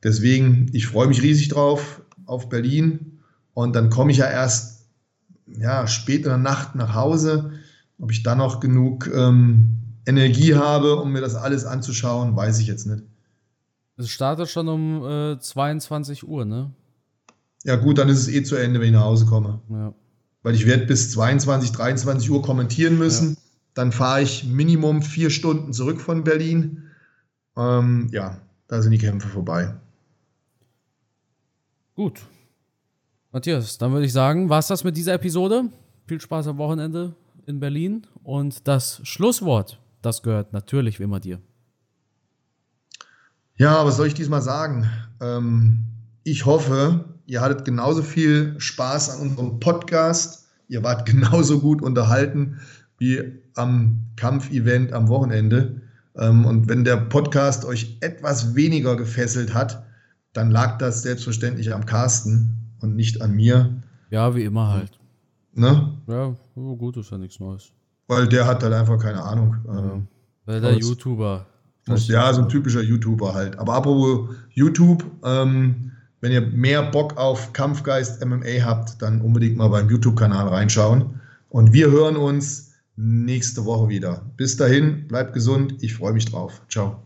Deswegen, ich freue mich riesig drauf auf Berlin. Und dann komme ich ja erst ja, spät in der Nacht nach Hause. Ob ich dann noch genug ähm, Energie habe, um mir das alles anzuschauen, weiß ich jetzt nicht. Es startet schon um äh, 22 Uhr, ne? Ja, gut, dann ist es eh zu Ende, wenn ich nach Hause komme. Ja. Weil ich werde bis 22, 23 Uhr kommentieren müssen. Ja. Dann fahre ich Minimum vier Stunden zurück von Berlin. Ähm, ja, da sind die Kämpfe vorbei. Gut, Matthias, dann würde ich sagen, war es das mit dieser Episode. Viel Spaß am Wochenende in Berlin. Und das Schlusswort, das gehört natürlich wie immer dir. Ja, was soll ich diesmal sagen? Ähm, ich hoffe, ihr hattet genauso viel Spaß an unserem Podcast. Ihr wart genauso gut unterhalten wie am Kampfevent am Wochenende. Ähm, und wenn der Podcast euch etwas weniger gefesselt hat, dann lag das selbstverständlich am Carsten und nicht an mir. Ja, wie immer halt. Ne? Ja, oh gut, ist ja nichts Neues. Weil der hat halt einfach keine Ahnung. Ja. Ähm, Weil der YouTuber. Ja, so ein typischer YouTuber halt. Aber apropos YouTube, ähm, wenn ihr mehr Bock auf Kampfgeist MMA habt, dann unbedingt mal beim YouTube-Kanal reinschauen. Und wir hören uns nächste Woche wieder. Bis dahin, bleibt gesund. Ich freue mich drauf. Ciao.